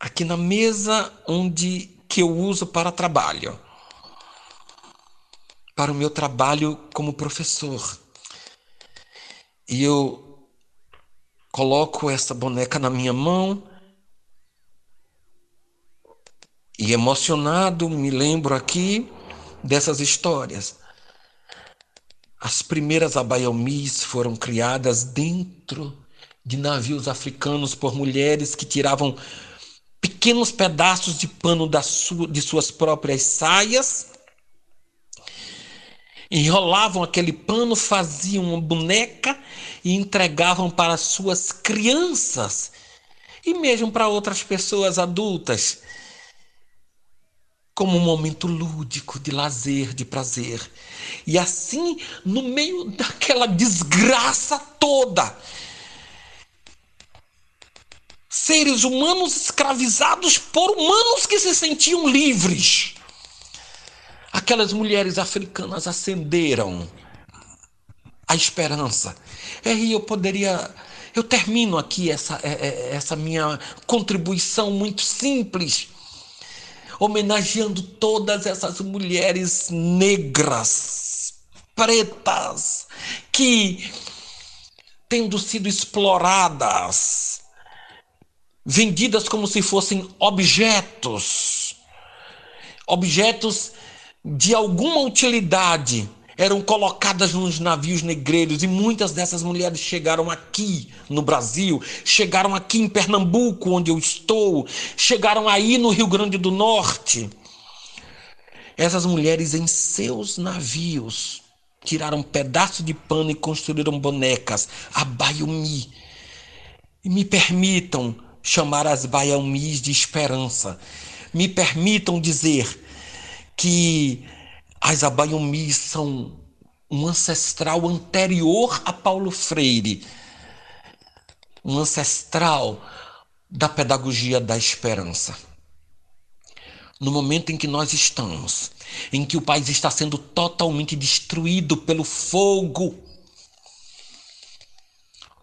Aqui na mesa onde que eu uso para trabalho. Para o meu trabalho como professor. E eu coloco essa boneca na minha mão e emocionado me lembro aqui dessas histórias. As primeiras abaiomis foram criadas dentro de navios africanos por mulheres que tiravam pequenos pedaços de pano de suas próprias saias, enrolavam aquele pano, faziam uma boneca e entregavam para suas crianças e mesmo para outras pessoas adultas como um momento lúdico de lazer, de prazer. E assim, no meio daquela desgraça toda, seres humanos escravizados por humanos que se sentiam livres. Aquelas mulheres africanas acenderam a esperança. E eu poderia. Eu termino aqui essa, é, é, essa minha contribuição muito simples homenageando todas essas mulheres negras, pretas, que, tendo sido exploradas, vendidas como se fossem objetos, objetos de alguma utilidade, eram colocadas nos navios negreiros e muitas dessas mulheres chegaram aqui no Brasil, chegaram aqui em Pernambuco, onde eu estou, chegaram aí no Rio Grande do Norte. Essas mulheres em seus navios tiraram um pedaço de pano e construíram bonecas, a Baiumi. E me permitam chamar as Baiumis de esperança. Me permitam dizer que as Abaiomis são um ancestral anterior a Paulo Freire, um ancestral da pedagogia da esperança. No momento em que nós estamos, em que o país está sendo totalmente destruído pelo fogo,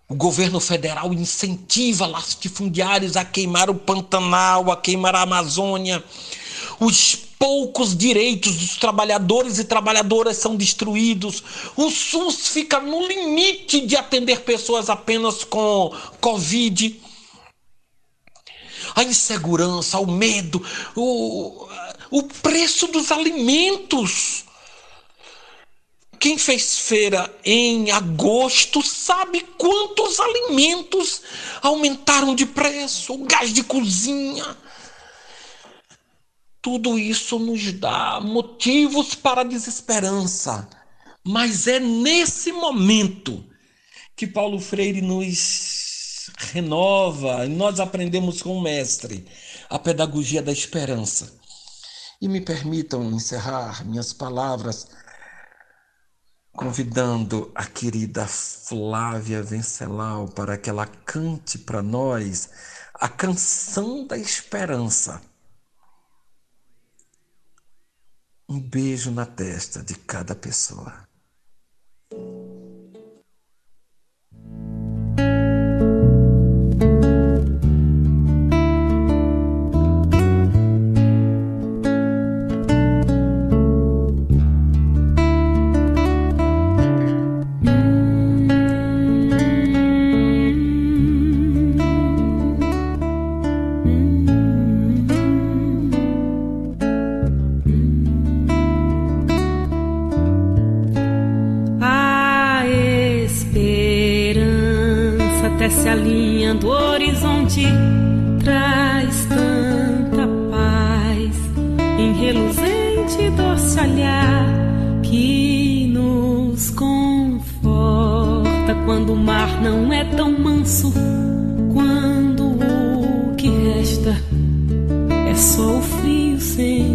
o governo federal incentiva latifundiários a queimar o Pantanal, a queimar a Amazônia. Os poucos direitos dos trabalhadores e trabalhadoras são destruídos. O SUS fica no limite de atender pessoas apenas com Covid. A insegurança, o medo, o, o preço dos alimentos. Quem fez feira em agosto sabe quantos alimentos aumentaram de preço, o gás de cozinha tudo isso nos dá motivos para desesperança. Mas é nesse momento que Paulo Freire nos renova, nós aprendemos com o mestre a pedagogia da esperança. E me permitam encerrar minhas palavras convidando a querida Flávia Vencelau para que ela cante para nós a canção da esperança. Um beijo na testa de cada pessoa. a linha do horizonte traz tanta paz em reluzente doce olhar que nos conforta quando o mar não é tão manso, quando o que resta é só o frio sem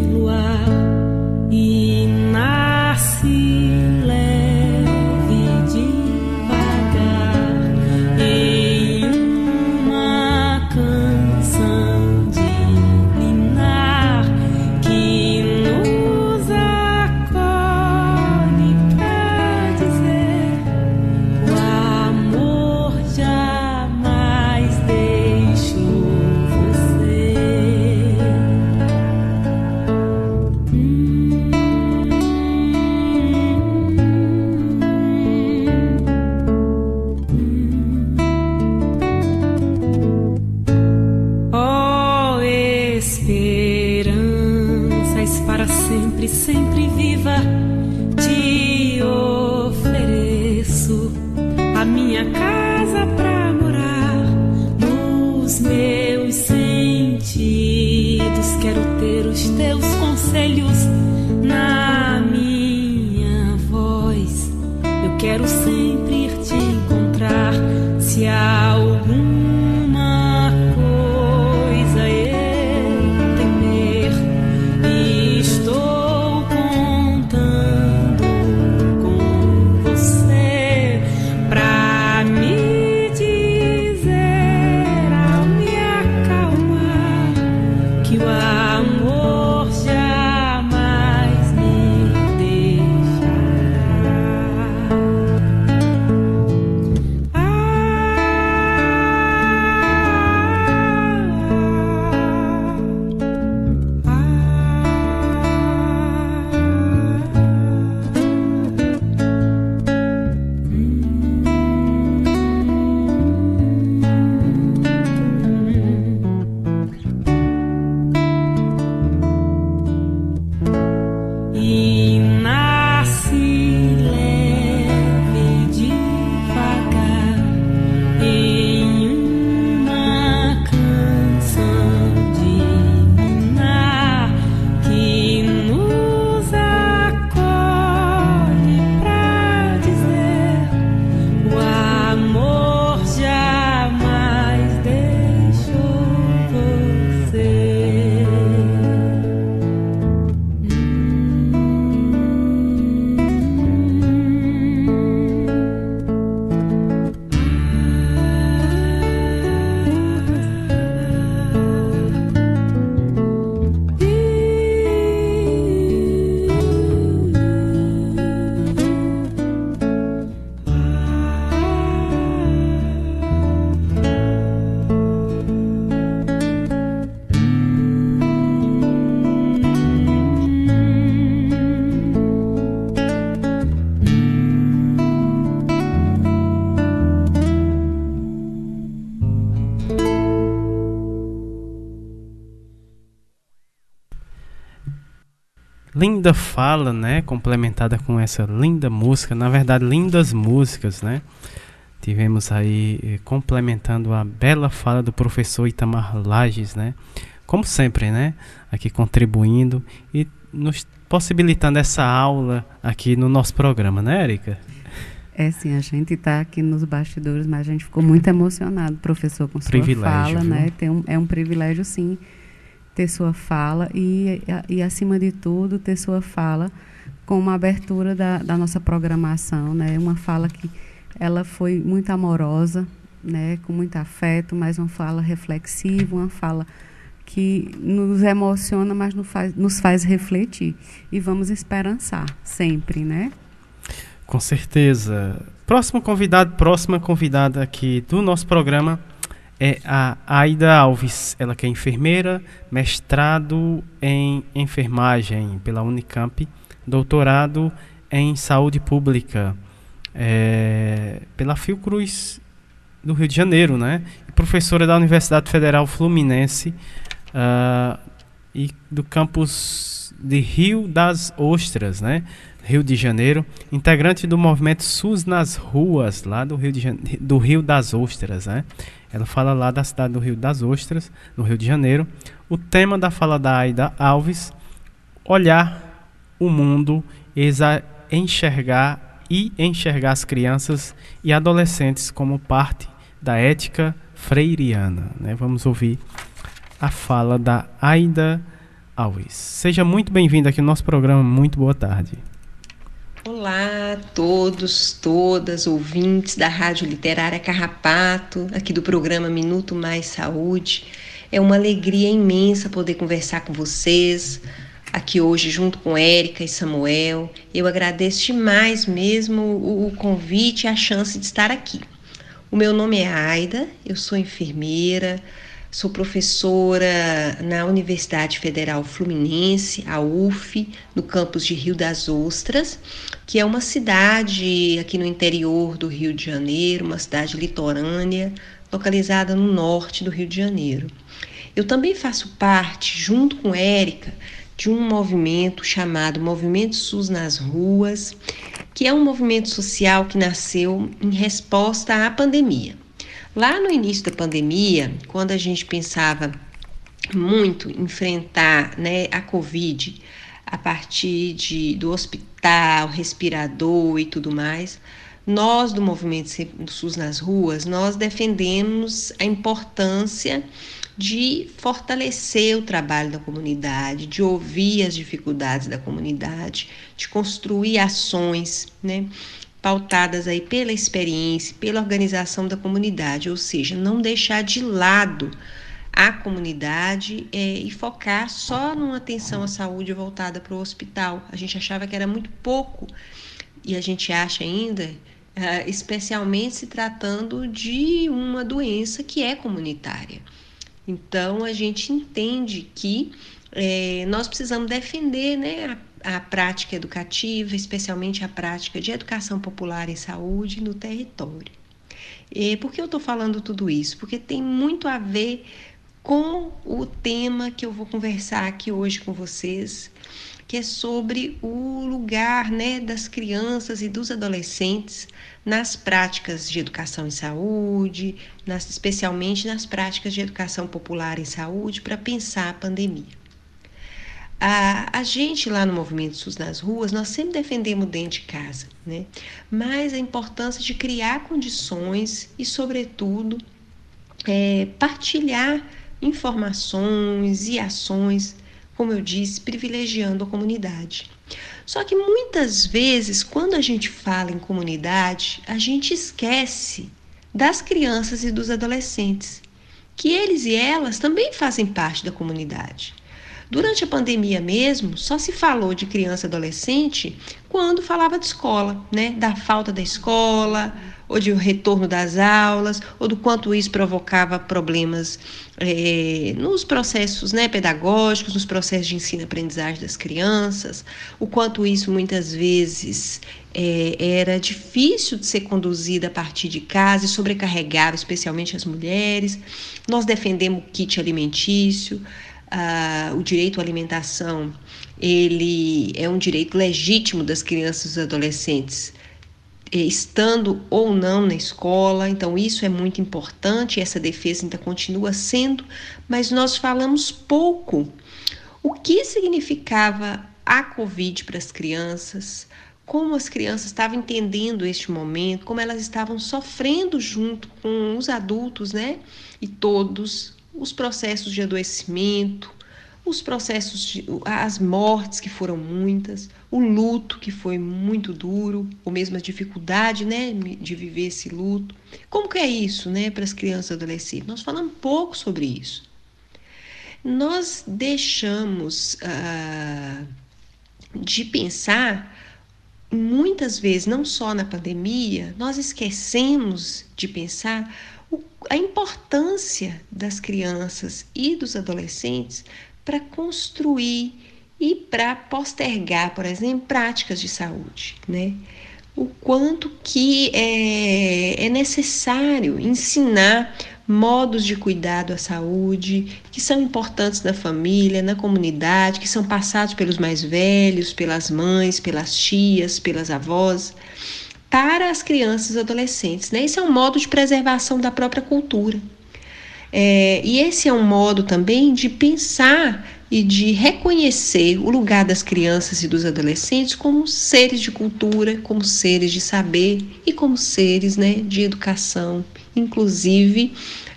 para sempre, sempre viva. Te ofereço a minha casa para morar nos meus sentidos. Quero ter os teus conselhos na minha voz. Eu quero sempre ir te encontrar se algum linda fala, né, complementada com essa linda música, na verdade lindas músicas, né? Tivemos aí eh, complementando a bela fala do professor Itamar Lages, né? Como sempre, né? Aqui contribuindo e nos possibilitando essa aula aqui no nosso programa, né, Erika? É sim, a gente está aqui nos bastidores, mas a gente ficou muito emocionado, professor, com sua privilégio, fala, viu? né? Um, é um privilégio, sim, ter sua fala e, e, acima de tudo, ter sua fala com uma abertura da, da nossa programação, né? Uma fala que ela foi muito amorosa, né? Com muito afeto, mas uma fala reflexiva, uma fala que nos emociona, mas nos faz, nos faz refletir. E vamos esperançar sempre, né? Com certeza. Próximo convidado, próxima convidada aqui do nosso programa é a Aida Alves, ela que é enfermeira, mestrado em enfermagem pela Unicamp, doutorado em saúde pública é, pela Fiocruz do Rio de Janeiro, né? professora da Universidade Federal Fluminense uh, e do campus de Rio das Ostras, né? Rio de Janeiro, integrante do movimento SUS nas ruas, lá do Rio, de do Rio das Ostras, né? Ela fala lá da cidade do Rio das Ostras, no Rio de Janeiro. O tema da fala da Aida Alves, olhar o mundo, enxergar e enxergar as crianças e adolescentes como parte da ética freiriana. Né? Vamos ouvir a fala da Aida Alves. Seja muito bem-vindo aqui no nosso programa. Muito boa tarde. Olá todos, todas, ouvintes da Rádio Literária Carrapato, aqui do programa Minuto Mais Saúde. É uma alegria imensa poder conversar com vocês aqui hoje junto com Érica e Samuel. Eu agradeço demais mesmo o convite e a chance de estar aqui. O meu nome é Aida, eu sou enfermeira, Sou professora na Universidade Federal Fluminense, a UF, no campus de Rio das Ostras, que é uma cidade aqui no interior do Rio de Janeiro, uma cidade litorânea, localizada no norte do Rio de Janeiro. Eu também faço parte, junto com Érica, de um movimento chamado Movimento SUS nas Ruas, que é um movimento social que nasceu em resposta à pandemia. Lá no início da pandemia, quando a gente pensava muito enfrentar né, a Covid a partir de, do hospital, respirador e tudo mais, nós do movimento SUS nas ruas, nós defendemos a importância de fortalecer o trabalho da comunidade, de ouvir as dificuldades da comunidade, de construir ações, né, pautadas aí pela experiência, pela organização da comunidade, ou seja, não deixar de lado a comunidade é, e focar só numa atenção à saúde voltada para o hospital. A gente achava que era muito pouco e a gente acha ainda uh, especialmente se tratando de uma doença que é comunitária. Então, a gente entende que é, nós precisamos defender né, a, a prática educativa, especialmente a prática de educação popular em saúde no território. E por que eu estou falando tudo isso? Porque tem muito a ver com o tema que eu vou conversar aqui hoje com vocês, que é sobre o lugar né, das crianças e dos adolescentes nas práticas de educação em saúde, nas, especialmente nas práticas de educação popular em saúde, para pensar a pandemia. A, a, gente lá no Movimento SUS nas ruas, nós sempre defendemos dentro de casa, né? Mas a importância de criar condições e, sobretudo, é, partilhar informações e ações como eu disse, privilegiando a comunidade. Só que muitas vezes, quando a gente fala em comunidade, a gente esquece das crianças e dos adolescentes, que eles e elas também fazem parte da comunidade. Durante a pandemia mesmo, só se falou de criança e adolescente quando falava de escola, né? Da falta da escola, ou de retorno das aulas, ou do quanto isso provocava problemas é, nos processos né, pedagógicos, nos processos de ensino-aprendizagem das crianças, o quanto isso muitas vezes é, era difícil de ser conduzido a partir de casa e sobrecarregava especialmente as mulheres. Nós defendemos o kit alimentício, ah, o direito à alimentação, ele é um direito legítimo das crianças e adolescentes é, estando ou não na escola, então isso é muito importante, essa defesa ainda continua sendo, mas nós falamos pouco o que significava a Covid para as crianças, como as crianças estavam entendendo este momento, como elas estavam sofrendo junto com os adultos, né? E todos os processos de adoecimento, os processos, de, as mortes que foram muitas, o luto que foi muito duro, ou mesmo a dificuldade, né, de viver esse luto. Como que é isso, né, para as crianças e adolescentes? Nós falamos pouco sobre isso. Nós deixamos uh, de pensar muitas vezes, não só na pandemia, nós esquecemos de pensar a importância das crianças e dos adolescentes para construir e para postergar, por exemplo, práticas de saúde, né? O quanto que é, é necessário ensinar modos de cuidado à saúde que são importantes na família, na comunidade, que são passados pelos mais velhos, pelas mães, pelas tias, pelas avós, para as crianças e adolescentes. Né? Esse é um modo de preservação da própria cultura. É, e esse é um modo também de pensar e de reconhecer o lugar das crianças e dos adolescentes como seres de cultura, como seres de saber e como seres né, de educação, inclusive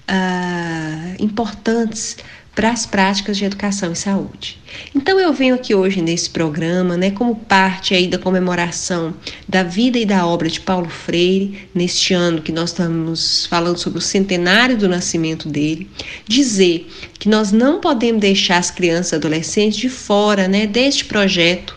ah, importantes para as práticas de educação e saúde. Então eu venho aqui hoje nesse programa, né, como parte aí da comemoração da vida e da obra de Paulo Freire, neste ano que nós estamos falando sobre o centenário do nascimento dele, dizer que nós não podemos deixar as crianças e adolescentes de fora, né, deste projeto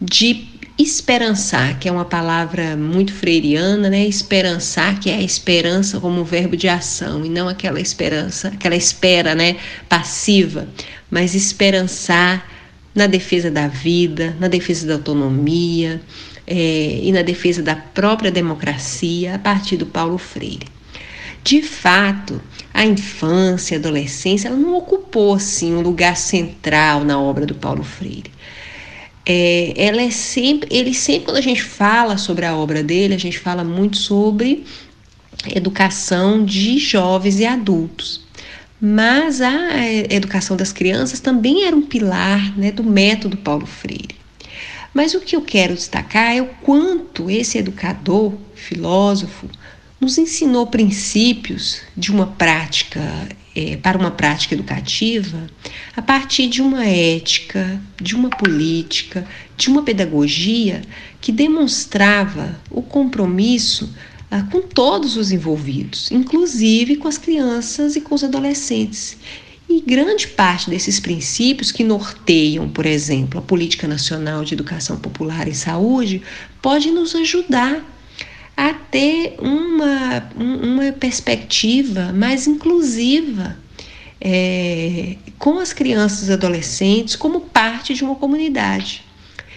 de esperançar, que é uma palavra muito freiriana, né? Esperançar, que é a esperança como um verbo de ação e não aquela esperança, aquela espera, né, passiva, mas esperançar na defesa da vida, na defesa da autonomia é, e na defesa da própria democracia a partir do Paulo Freire. De fato, a infância, a adolescência, ela não ocupou assim um lugar central na obra do Paulo Freire. É, ela é sempre, ele sempre quando a gente fala sobre a obra dele, a gente fala muito sobre educação de jovens e adultos. Mas a educação das crianças também era um pilar né, do método Paulo Freire. Mas o que eu quero destacar é o quanto esse educador, filósofo, nos ensinou princípios de uma prática é, para uma prática educativa a partir de uma ética, de uma política, de uma pedagogia que demonstrava o compromisso ah, com todos os envolvidos, inclusive com as crianças e com os adolescentes. E grande parte desses princípios que norteiam, por exemplo, a Política Nacional de Educação Popular em Saúde, pode nos ajudar a ter uma, uma perspectiva mais inclusiva é, com as crianças e adolescentes como parte de uma comunidade.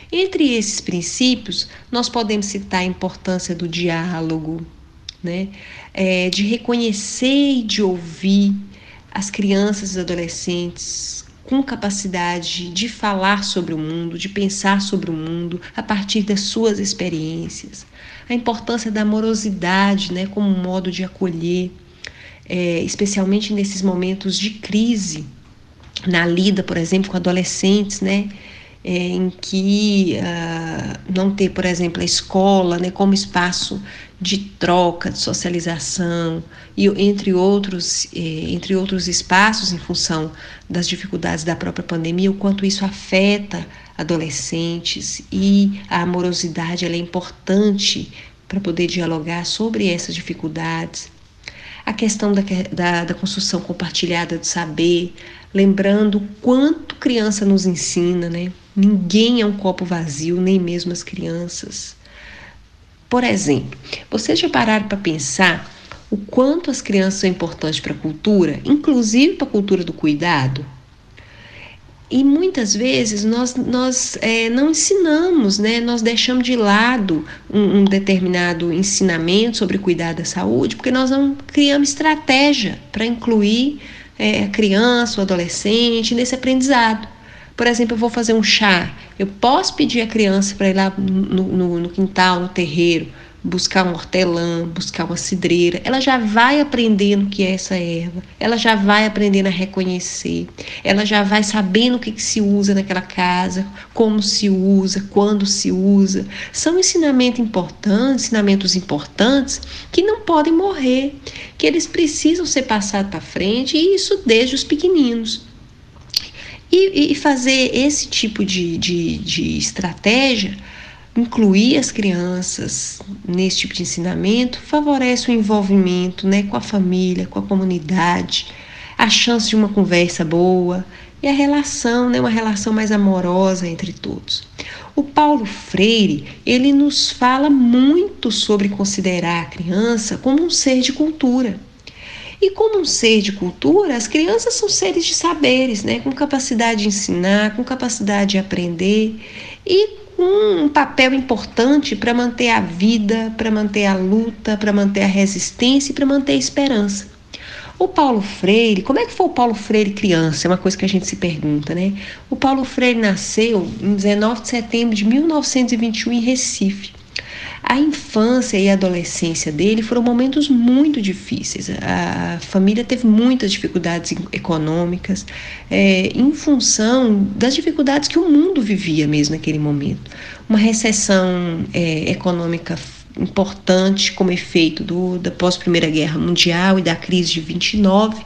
Entre esses princípios, nós podemos citar a importância do diálogo, né? É, de reconhecer e de ouvir as crianças e adolescentes com capacidade de falar sobre o mundo, de pensar sobre o mundo a partir das suas experiências a importância da amorosidade né, como modo de acolher, é, especialmente nesses momentos de crise, na lida, por exemplo, com adolescentes, né, é, em que uh, não ter, por exemplo, a escola né, como espaço de troca, de socialização, e entre outros, é, entre outros espaços, em função das dificuldades da própria pandemia, o quanto isso afeta adolescentes e a amorosidade é importante para poder dialogar sobre essas dificuldades. A questão da, da, da construção compartilhada do saber, lembrando quanto criança nos ensina, né? Ninguém é um copo vazio, nem mesmo as crianças. Por exemplo, vocês já pararam para pensar o quanto as crianças são importantes para a cultura, inclusive para a cultura do cuidado? E muitas vezes nós, nós é, não ensinamos, né? nós deixamos de lado um, um, determinado ensinamento sobre cuidar da saúde, porque nós não criamos estratégia para incluir é, a criança, o adolescente nesse aprendizado. Por exemplo, eu vou fazer um chá, eu posso pedir a criança para ir lá no, no, no quintal, no terreiro, buscar um hortelã, buscar uma cidreira, ela já vai aprendendo o que é essa erva, ela já vai aprendendo a reconhecer, ela já vai sabendo o que, que se usa naquela casa, como se usa, quando se usa. São ensinamentos importantes, ensinamentos importantes que não podem morrer, que eles precisam ser passados para frente, e isso desde os pequeninos. E, e fazer esse tipo de, de, de estratégia incluir as crianças nesse tipo de ensinamento favorece o envolvimento né, com a família, com a comunidade, a chance de uma conversa boa e a relação, né, uma relação mais amorosa entre todos. O Paulo Freire, ele nos fala muito sobre considerar a criança como um ser de cultura. E como um ser de cultura, as crianças são seres de saberes, né, com capacidade de ensinar, com capacidade de aprender e um papel importante para manter a vida, para manter a luta, para manter a resistência e para manter a esperança. O Paulo Freire, como é que foi o Paulo Freire criança? É uma coisa que a gente se pergunta, né? O Paulo Freire nasceu em 19 de setembro de 1921 em Recife. A infância e a adolescência dele foram momentos muito difíceis. A família teve muitas dificuldades econômicas, é, em função das dificuldades que o mundo vivia mesmo naquele momento. Uma recessão é, econômica importante como efeito do, da pós-Primeira Guerra Mundial e da crise de 29,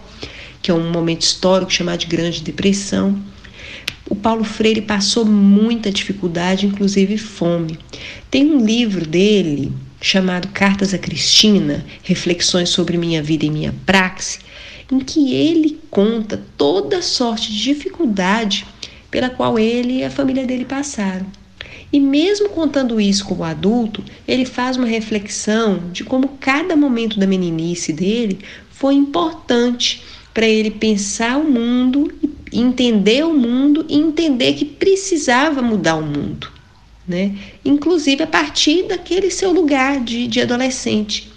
que é um momento histórico chamado de Grande Depressão o Paulo Freire passou muita dificuldade, inclusive fome. Tem um livro dele chamado Cartas a Cristina, Reflexões sobre Minha Vida e Minha Praxe, em que ele conta toda sorte de dificuldade pela qual ele e a família dele passaram. E mesmo contando isso como adulto, ele faz uma reflexão de como cada momento da meninice dele foi importante para ele pensar o mundo entender o mundo e entender que precisava mudar o mundo, né? Inclusive a partir daquele seu lugar de, de adolescente.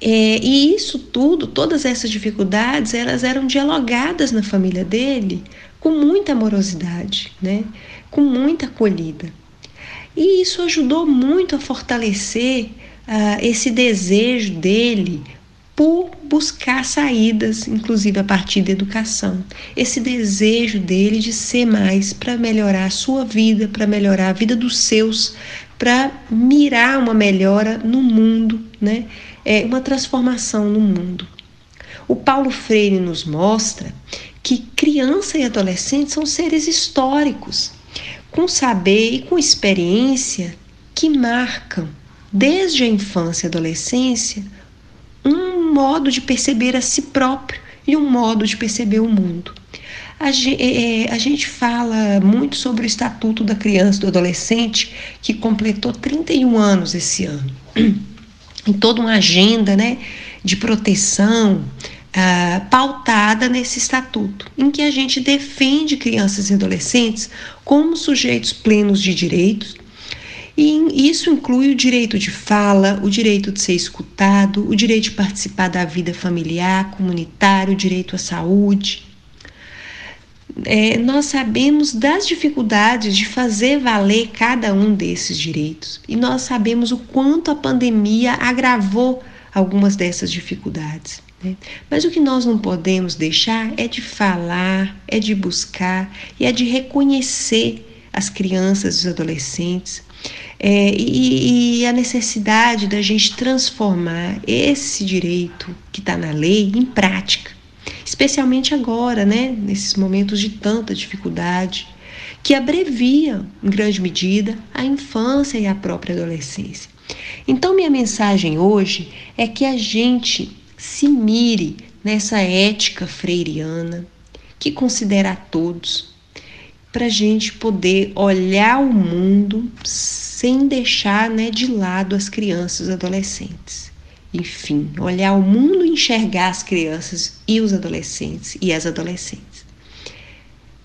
É, e isso tudo, todas essas dificuldades, elas eram dialogadas na família dele com muita amorosidade, né? com muita acolhida. E isso ajudou muito a fortalecer uh, esse desejo dele por buscar saídas, inclusive a partir da educação. Esse desejo dele de ser mais para melhorar a sua vida, para melhorar a vida dos seus, para mirar uma melhora no mundo, né? É uma transformação no mundo. O Paulo Freire nos mostra que criança e adolescente são seres históricos, com saber e com experiência que marcam desde a infância e adolescência um modo de perceber a si próprio e um modo de perceber o mundo. A gente, é, é, gente fala muito sobre o Estatuto da Criança e do Adolescente, que completou 31 anos esse ano, em toda uma agenda né, de proteção uh, pautada nesse estatuto, em que a gente defende crianças e adolescentes como sujeitos plenos de direitos e isso inclui o direito de fala, o direito de ser escutado, o direito de participar da vida familiar, comunitária, o direito à saúde. É, nós sabemos das dificuldades de fazer valer cada um desses direitos e nós sabemos o quanto a pandemia agravou algumas dessas dificuldades. Né? Mas o que nós não podemos deixar é de falar, é de buscar e é de reconhecer as crianças e os adolescentes é, e, e, a necessidade da gente transformar esse direito que está na lei em prática, especialmente agora, né, nesses momentos de tanta dificuldade, que abrevia, em grande medida, a infância e a própria adolescência. Então, minha mensagem hoje é que a gente se mire nessa ética freiriana que considera a todos, para a gente poder olhar o mundo sem deixar né, de lado as crianças e adolescentes. Enfim, olhar o mundo e enxergar as crianças e os adolescentes e as adolescentes.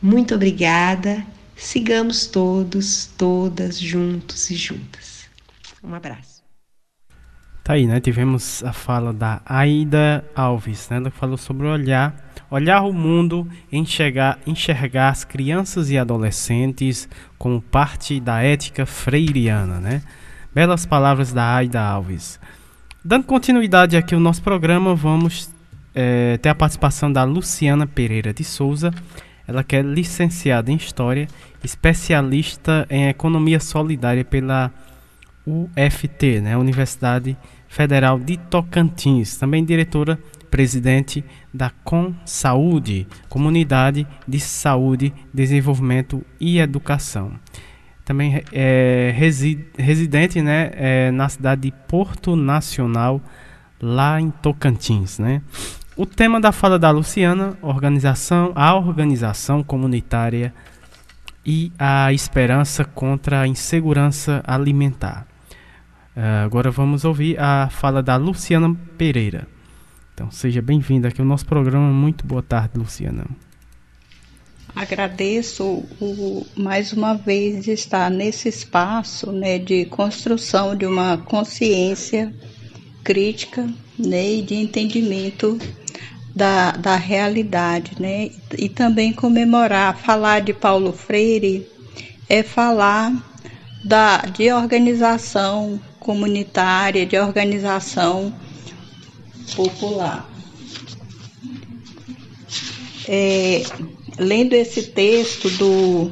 Muito obrigada. Sigamos todos, todas juntos e juntas. Um abraço. Tá aí, né? Tivemos a fala da Aida Alves, né? Ela falou sobre olhar olhar o mundo, enxergar, enxergar as crianças e adolescentes como parte da ética freiriana, né? Belas palavras da Aida Alves. Dando continuidade aqui ao nosso programa, vamos é, ter a participação da Luciana Pereira de Souza. Ela que é licenciada em História, especialista em Economia Solidária pela UFT, né? Universidade Federal de Tocantins. Também diretora presidente da Com Saúde, Comunidade de Saúde, Desenvolvimento e Educação. Também é residente né, é, na cidade de Porto Nacional, lá em Tocantins. Né? O tema da fala da Luciana, organização, a organização comunitária e a esperança contra a insegurança alimentar. Uh, agora vamos ouvir a fala da Luciana Pereira. Então, seja bem-vinda aqui ao nosso programa. Muito boa tarde, Luciana. Agradeço o, mais uma vez estar nesse espaço né, de construção de uma consciência crítica né, e de entendimento da, da realidade. Né, e também comemorar, falar de Paulo Freire é falar da, de organização comunitária, de organização popular. É, lendo esse texto do,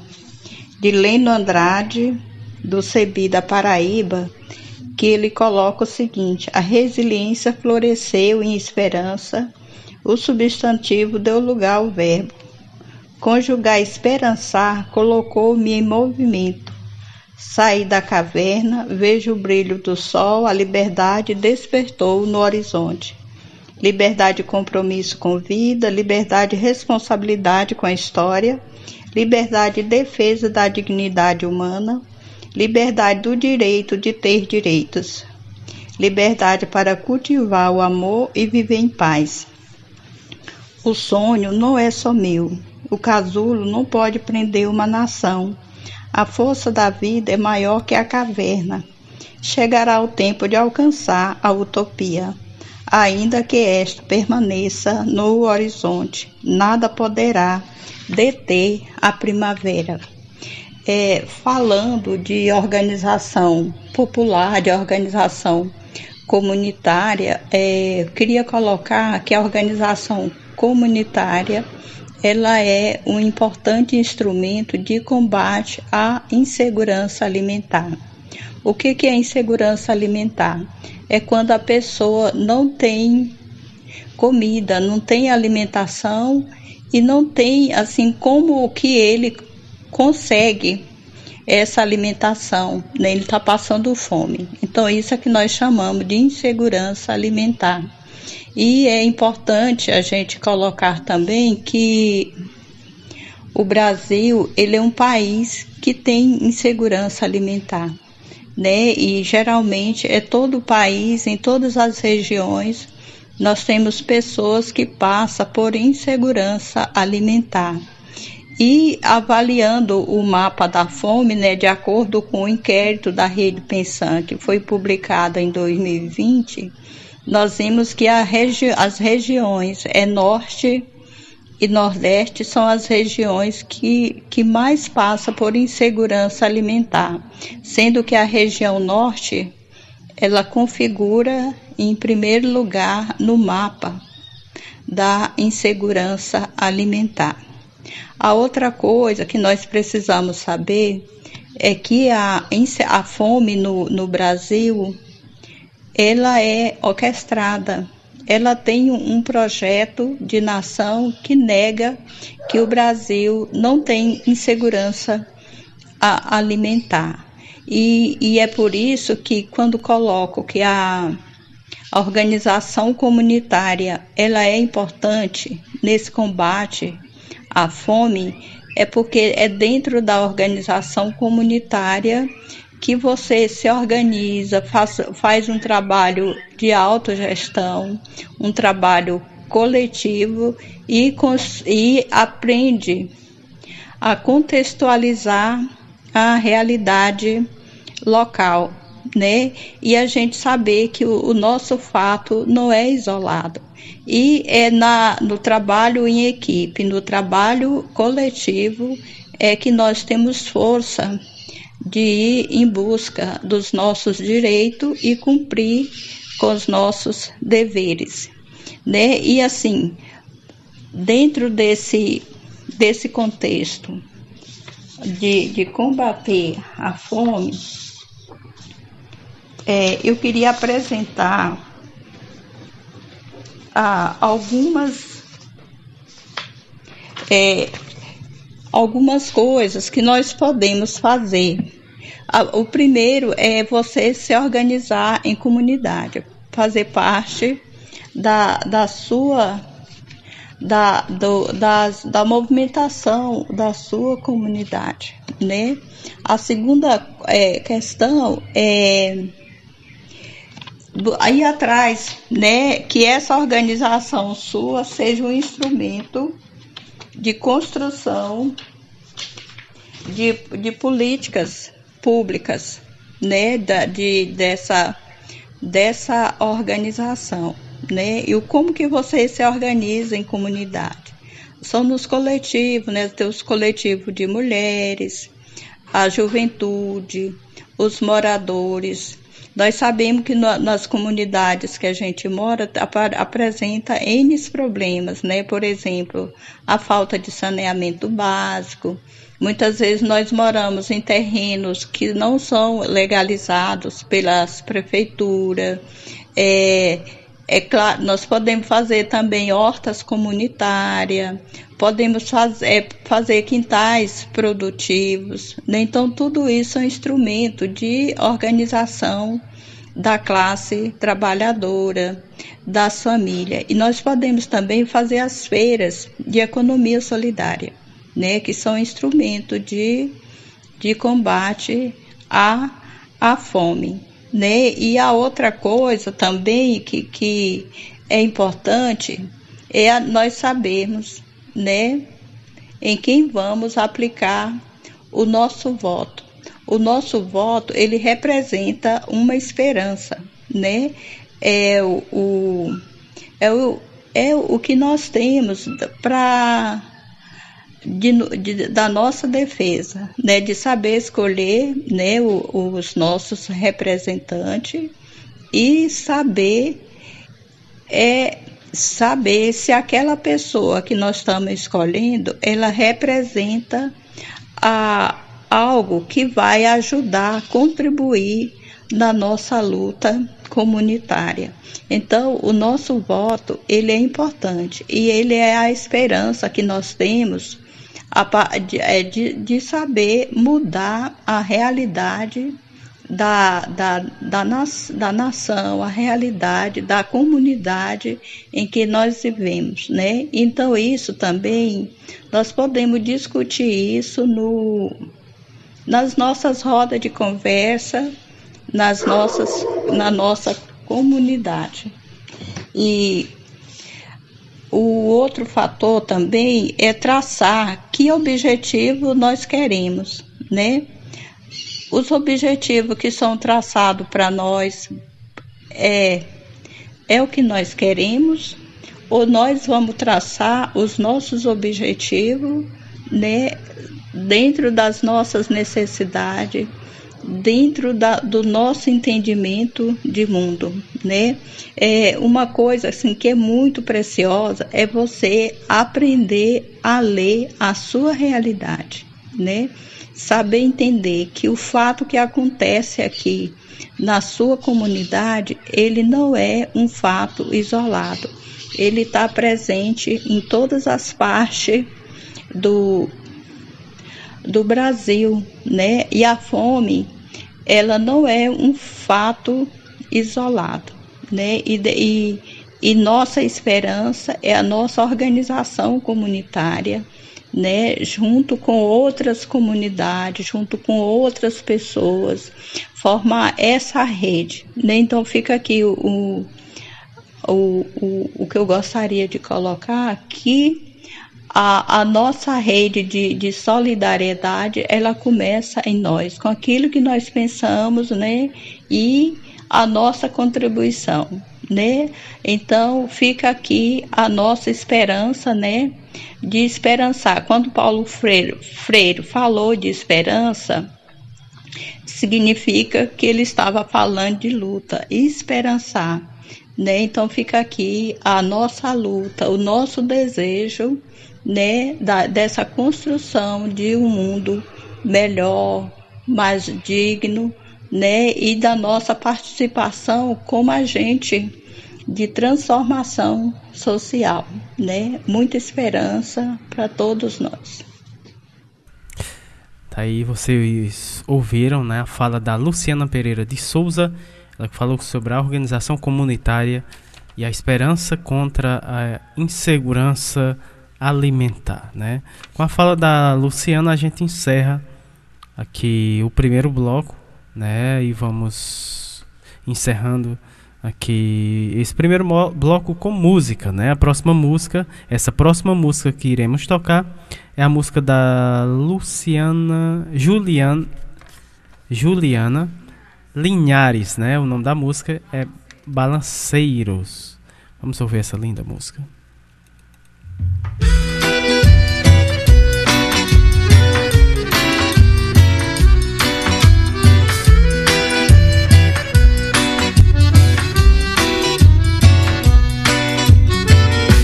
de Leno Andrade, do Cebi da Paraíba, que ele coloca o seguinte: a resiliência floresceu em esperança, o substantivo deu lugar ao verbo. Conjugar esperançar colocou-me em movimento. Saí da caverna, vejo o brilho do sol, a liberdade despertou no horizonte liberdade compromisso com vida, liberdade responsabilidade com a história, liberdade defesa da dignidade humana, liberdade do direito de ter direitos, liberdade para cultivar o amor e viver em paz. O sonho não é só meu. O casulo não pode prender uma nação. A força da vida é maior que a caverna. Chegará o tempo de alcançar a utopia. ainda que esta permaneça no horizonte, nada poderá deter a primavera. É, falando de organização popular, de organização comunitária, é, queria colocar que a organização comunitária ela é um importante instrumento de combate à insegurança alimentar. O que, que é insegurança alimentar? É quando a pessoa não tem comida, não tem alimentação e não tem assim como que ele consegue essa alimentação, né? ele está passando fome. Então isso é que nós chamamos de insegurança alimentar. E é importante a gente colocar também que o Brasil ele é um país que tem insegurança alimentar, né? E geralmente é todo o país, em todas as regiões, nós temos pessoas que passam por insegurança alimentar. E avaliando o mapa da fome, né, de acordo com o inquérito da Rede Pensan, que foi publicado em 2020, nós vimos que regi as regiões é norte e nordeste são as regiões que, que mais passam por insegurança alimentar, sendo que a região norte ela configura em primeiro lugar no mapa da insegurança alimentar. A outra coisa que nós precisamos saber é que a, a fome no, no Brasil ela é orquestrada. Ela tem um projeto de nação que nega que o Brasil não tem insegurança alimentar. E, e é por isso que quando coloco que a, a organização comunitária ela é importante nesse combate à fome, é porque é dentro da organização comunitária que você se organiza, faz, faz um trabalho de autogestão, um trabalho coletivo e, e aprende a contextualizar a realidade local, né? E a gente saber que o, o nosso fato não é isolado. E é na, no trabalho em equipe, no trabalho coletivo, é que nós temos força de ir em busca dos nossos direitos e cumprir com os nossos deveres, né? E assim, dentro desse desse contexto de, de combater a fome, é, eu queria apresentar ah, algumas é, algumas coisas que nós podemos fazer. O primeiro é você se organizar em comunidade, fazer parte da, da sua da, do, das, da movimentação da sua comunidade, né? A segunda é, questão é aí atrás, né, que essa organização sua seja um instrumento de construção de, de políticas públicas, né, da, de, dessa, dessa organização, né, e o como que você se organiza em comunidade. São nos coletivos, né, tem os coletivos de mulheres, a juventude, os moradores, nós sabemos que no, nas comunidades que a gente mora ap apresenta N problemas, né? Por exemplo, a falta de saneamento básico. Muitas vezes nós moramos em terrenos que não são legalizados pelas prefeituras. É, é claro, nós podemos fazer também hortas comunitárias, podemos fazer, é, fazer quintais produtivos. Né? Então, tudo isso é um instrumento de organização da classe trabalhadora, da família. E nós podemos também fazer as feiras de economia solidária, né? que são instrumento de, de combate à, à fome. Né? E a outra coisa também que, que é importante é nós sabermos né, em quem vamos aplicar o nosso voto. O nosso voto, ele representa uma esperança, né? é o, é o, é o que nós temos para de, de, da nossa defesa, né, de saber escolher né, o, os nossos representantes e saber é saber se aquela pessoa que nós estamos escolhendo ela representa a, algo que vai ajudar, contribuir na nossa luta comunitária. Então, o nosso voto, ele é importante e ele é a esperança que nós temos de, de saber mudar a realidade da, da, da, da nação, a realidade da comunidade em que nós vivemos, né? Então isso também nós podemos discutir isso no, nas nossas rodas de conversa, nas nossas, na nossa comunidade. E o outro fator também é traçar que objetivo nós queremos, né? Os objetivos que são traçados para nós é, é o que nós queremos, ou nós vamos traçar os nossos objetivos né, dentro das nossas necessidades, dentro da, do nosso entendimento de mundo, né? É uma coisa assim que é muito preciosa é você aprender a ler a sua realidade, né? Saber entender que o fato que acontece aqui na sua comunidade, ele não é um fato isolado. Ele está presente em todas as partes do, do Brasil, né? E a fome, ela não é um fato isolado, né? E, e, e nossa esperança é a nossa organização comunitária, né? Junto com outras comunidades, junto com outras pessoas, formar essa rede, né? Então fica aqui o, o, o, o que eu gostaria de colocar aqui a, a nossa rede de, de solidariedade ela começa em nós, com aquilo que nós pensamos, né? E a nossa contribuição, né? Então fica aqui a nossa esperança, né? De esperançar. Quando Paulo Freire, Freire falou de esperança, significa que ele estava falando de luta, esperançar. Né? Então fica aqui a nossa luta, o nosso desejo né, da, dessa construção de um mundo melhor, mais digno, né, e da nossa participação como agente de transformação social, né? Muita esperança para todos nós. Tá aí vocês ouviram, né, a fala da Luciana Pereira de Souza, ela falou sobre a organização comunitária e a esperança contra a insegurança alimentar, né? Com a fala da Luciana a gente encerra aqui o primeiro bloco, né? E vamos encerrando aqui esse primeiro bloco com música, né? A próxima música, essa próxima música que iremos tocar é a música da Luciana Juliana Juliana Linhares, né? O nome da música é Balanceiros. Vamos ouvir essa linda música.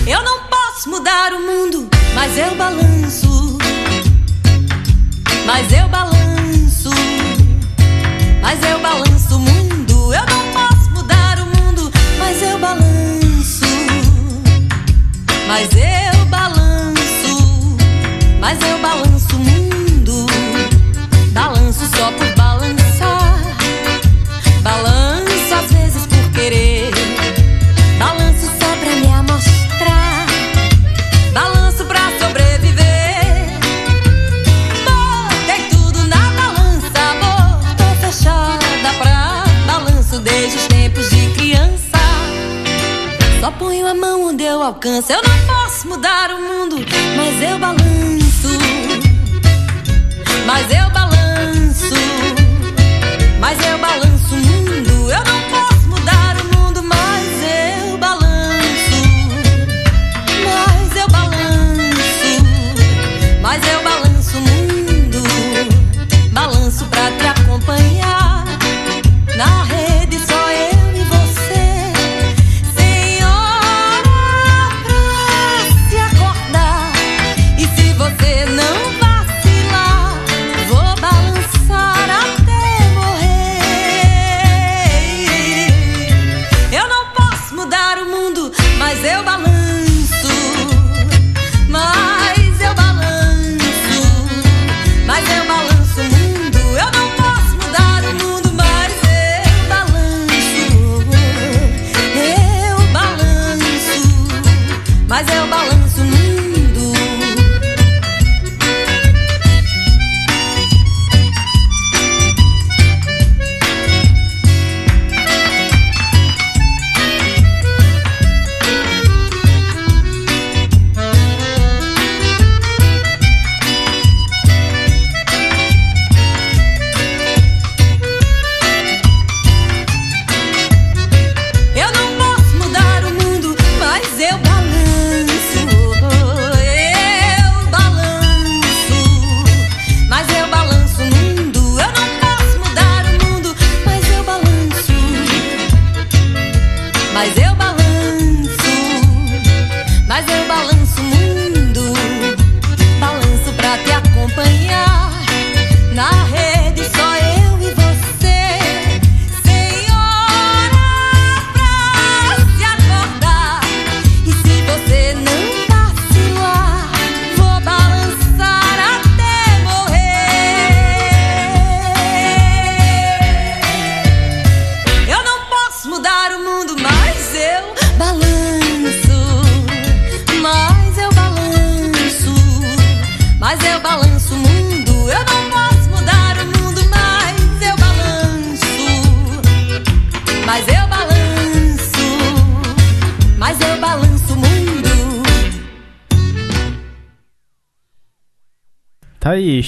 Eu não posso mudar o mundo, mas eu balanço. Mas eu balanço. Mas eu balanço o mundo. Eu não posso mudar o mundo, mas eu balanço. Mas eu Eu não posso mudar o mundo, mas eu balanço.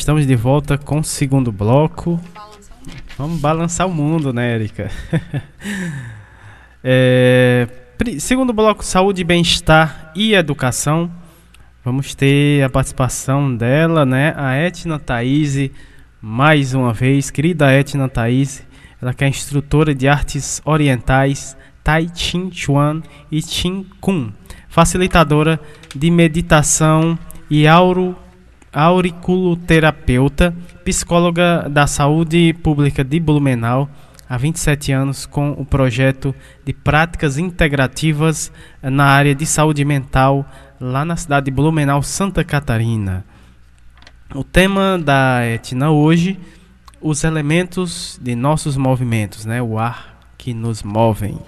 Estamos de volta com o segundo bloco. Vamos balançar o mundo, né, Erika? (laughs) é, segundo bloco, saúde, bem-estar e educação. Vamos ter a participação dela, né? A Etna Thaís, mais uma vez, querida Etna Thaís, ela que é instrutora de artes orientais Tai Chi Chuan e Chin Kun, facilitadora de meditação e auro, auriculoterapeuta, psicóloga da saúde pública de Blumenau há 27 anos com o projeto de práticas integrativas na área de saúde mental lá na cidade de Blumenau, Santa Catarina. O tema da Etna hoje, os elementos de nossos movimentos, né? O ar que nos movem,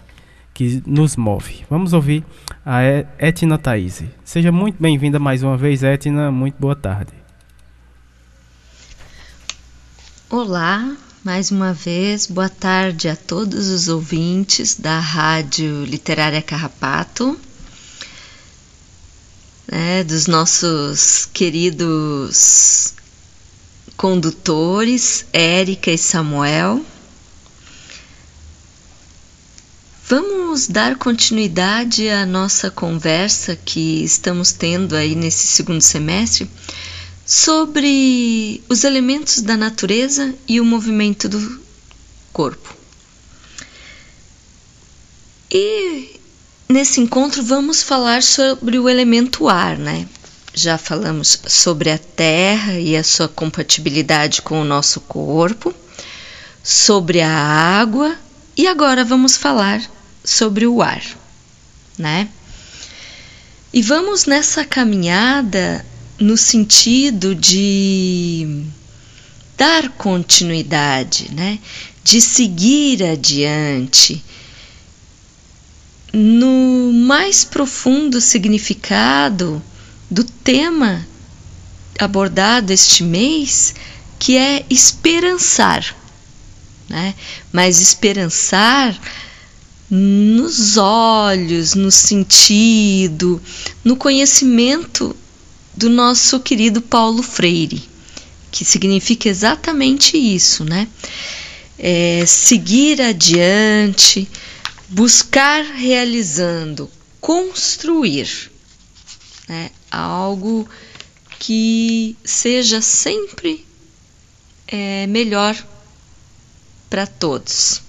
que nos move. Vamos ouvir a Etna Thaís. Seja muito bem-vinda mais uma vez, Etna. Muito boa tarde. Olá, mais uma vez, boa tarde a todos os ouvintes da Rádio Literária Carrapato né, dos nossos queridos condutores, Érica e Samuel. Vamos dar continuidade à nossa conversa que estamos tendo aí nesse segundo semestre sobre os elementos da natureza e o movimento do corpo. E Nesse encontro vamos falar sobre o elemento ar, né? Já falamos sobre a terra e a sua compatibilidade com o nosso corpo, sobre a água e agora vamos falar sobre o ar, né? E vamos nessa caminhada no sentido de dar continuidade, né? De seguir adiante no mais profundo significado do tema abordado este mês, que é esperançar, né? Mas esperançar nos olhos, no sentido, no conhecimento do nosso querido Paulo Freire, que significa exatamente isso, né? É, seguir adiante, buscar realizando, construir né, algo que seja sempre é, melhor para todos.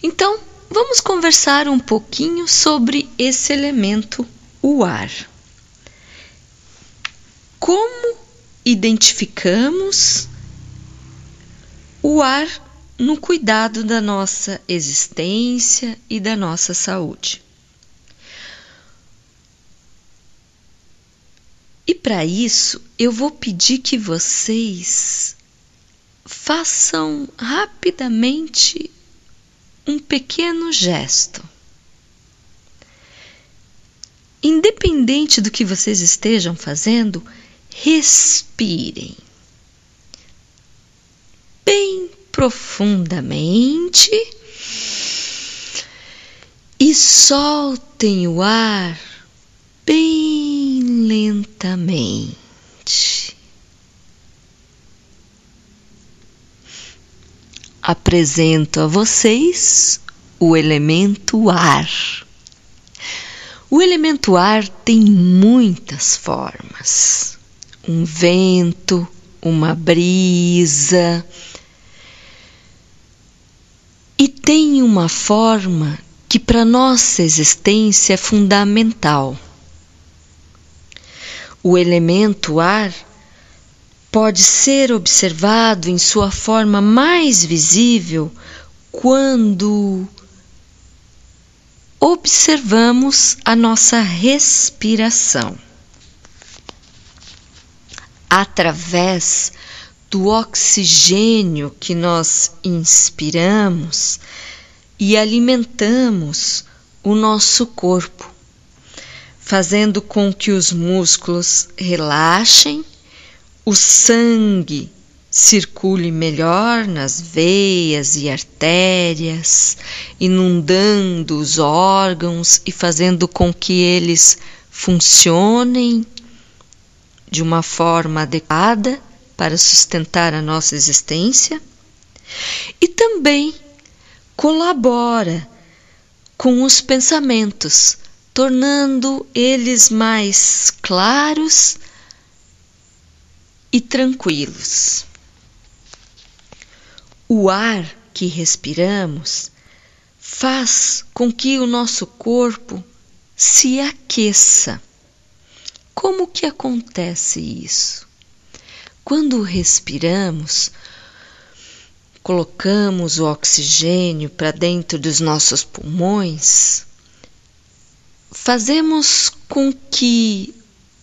Então, vamos conversar um pouquinho sobre esse elemento, o ar. Como identificamos o ar no cuidado da nossa existência e da nossa saúde. E para isso, eu vou pedir que vocês façam rapidamente um pequeno gesto. Independente do que vocês estejam fazendo, respirem bem profundamente e soltem o ar bem lentamente. Apresento a vocês o elemento ar. O elemento ar tem muitas formas: um vento, uma brisa, e tem uma forma que para nossa existência é fundamental. O elemento ar pode ser observado em sua forma mais visível quando observamos a nossa respiração. Através do oxigênio que nós inspiramos e alimentamos o nosso corpo, fazendo com que os músculos relaxem, o sangue circule melhor nas veias e artérias, inundando os órgãos e fazendo com que eles funcionem de uma forma adequada para sustentar a nossa existência e também colabora com os pensamentos, tornando eles mais claros e tranquilos. O ar que respiramos faz com que o nosso corpo se aqueça. Como que acontece isso? Quando respiramos, colocamos o oxigênio para dentro dos nossos pulmões, fazemos com que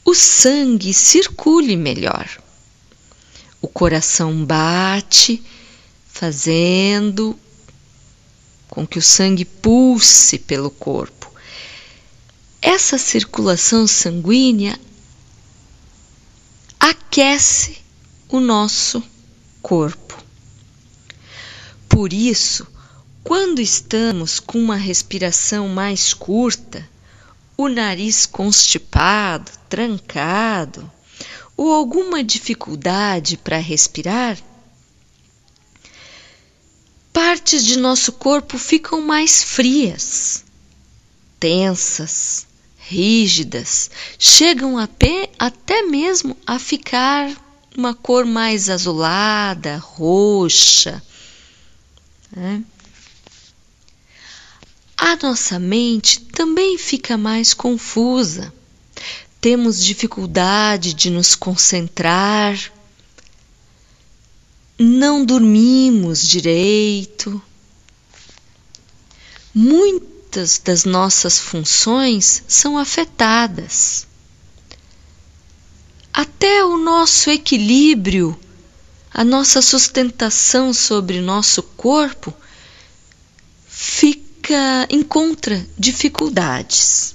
o sangue circule melhor. O coração bate, fazendo com que o sangue pulse pelo corpo. Essa circulação sanguínea aquece o nosso corpo. Por isso, quando estamos com uma respiração mais curta, o nariz constipado, trancado, ou alguma dificuldade para respirar, partes de nosso corpo ficam mais frias, tensas, rígidas, chegam até mesmo a ficar uma cor mais azulada, roxa. Né? A nossa mente também fica mais confusa. Temos dificuldade de nos concentrar, não dormimos direito. Muitas das nossas funções são afetadas. Até o nosso equilíbrio, a nossa sustentação sobre nosso corpo fica encontra dificuldades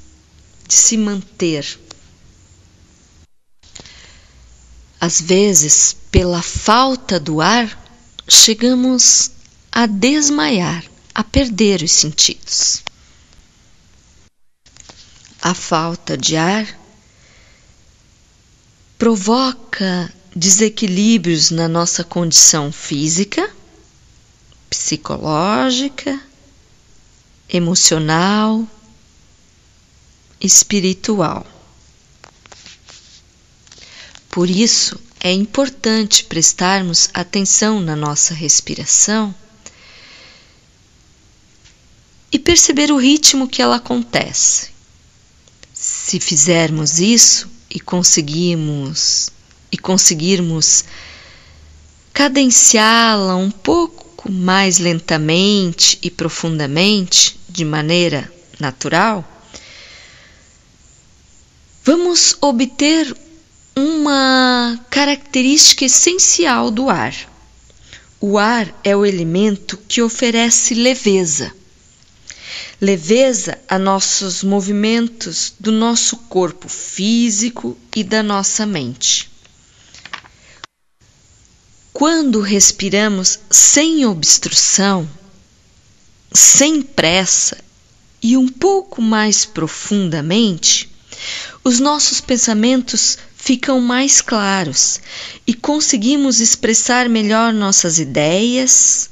de se manter. Às vezes, pela falta do ar, chegamos a desmaiar, a perder os sentidos. A falta de ar provoca desequilíbrios na nossa condição física, psicológica, emocional, espiritual. Por isso, é importante prestarmos atenção na nossa respiração e perceber o ritmo que ela acontece. Se fizermos isso e conseguirmos e conseguirmos cadenciá-la um pouco mais lentamente e profundamente, de maneira natural, vamos obter uma característica essencial do ar. O ar é o elemento que oferece leveza. Leveza a nossos movimentos do nosso corpo físico e da nossa mente. Quando respiramos sem obstrução, sem pressa e um pouco mais profundamente, os nossos pensamentos ficam mais claros e conseguimos expressar melhor nossas ideias,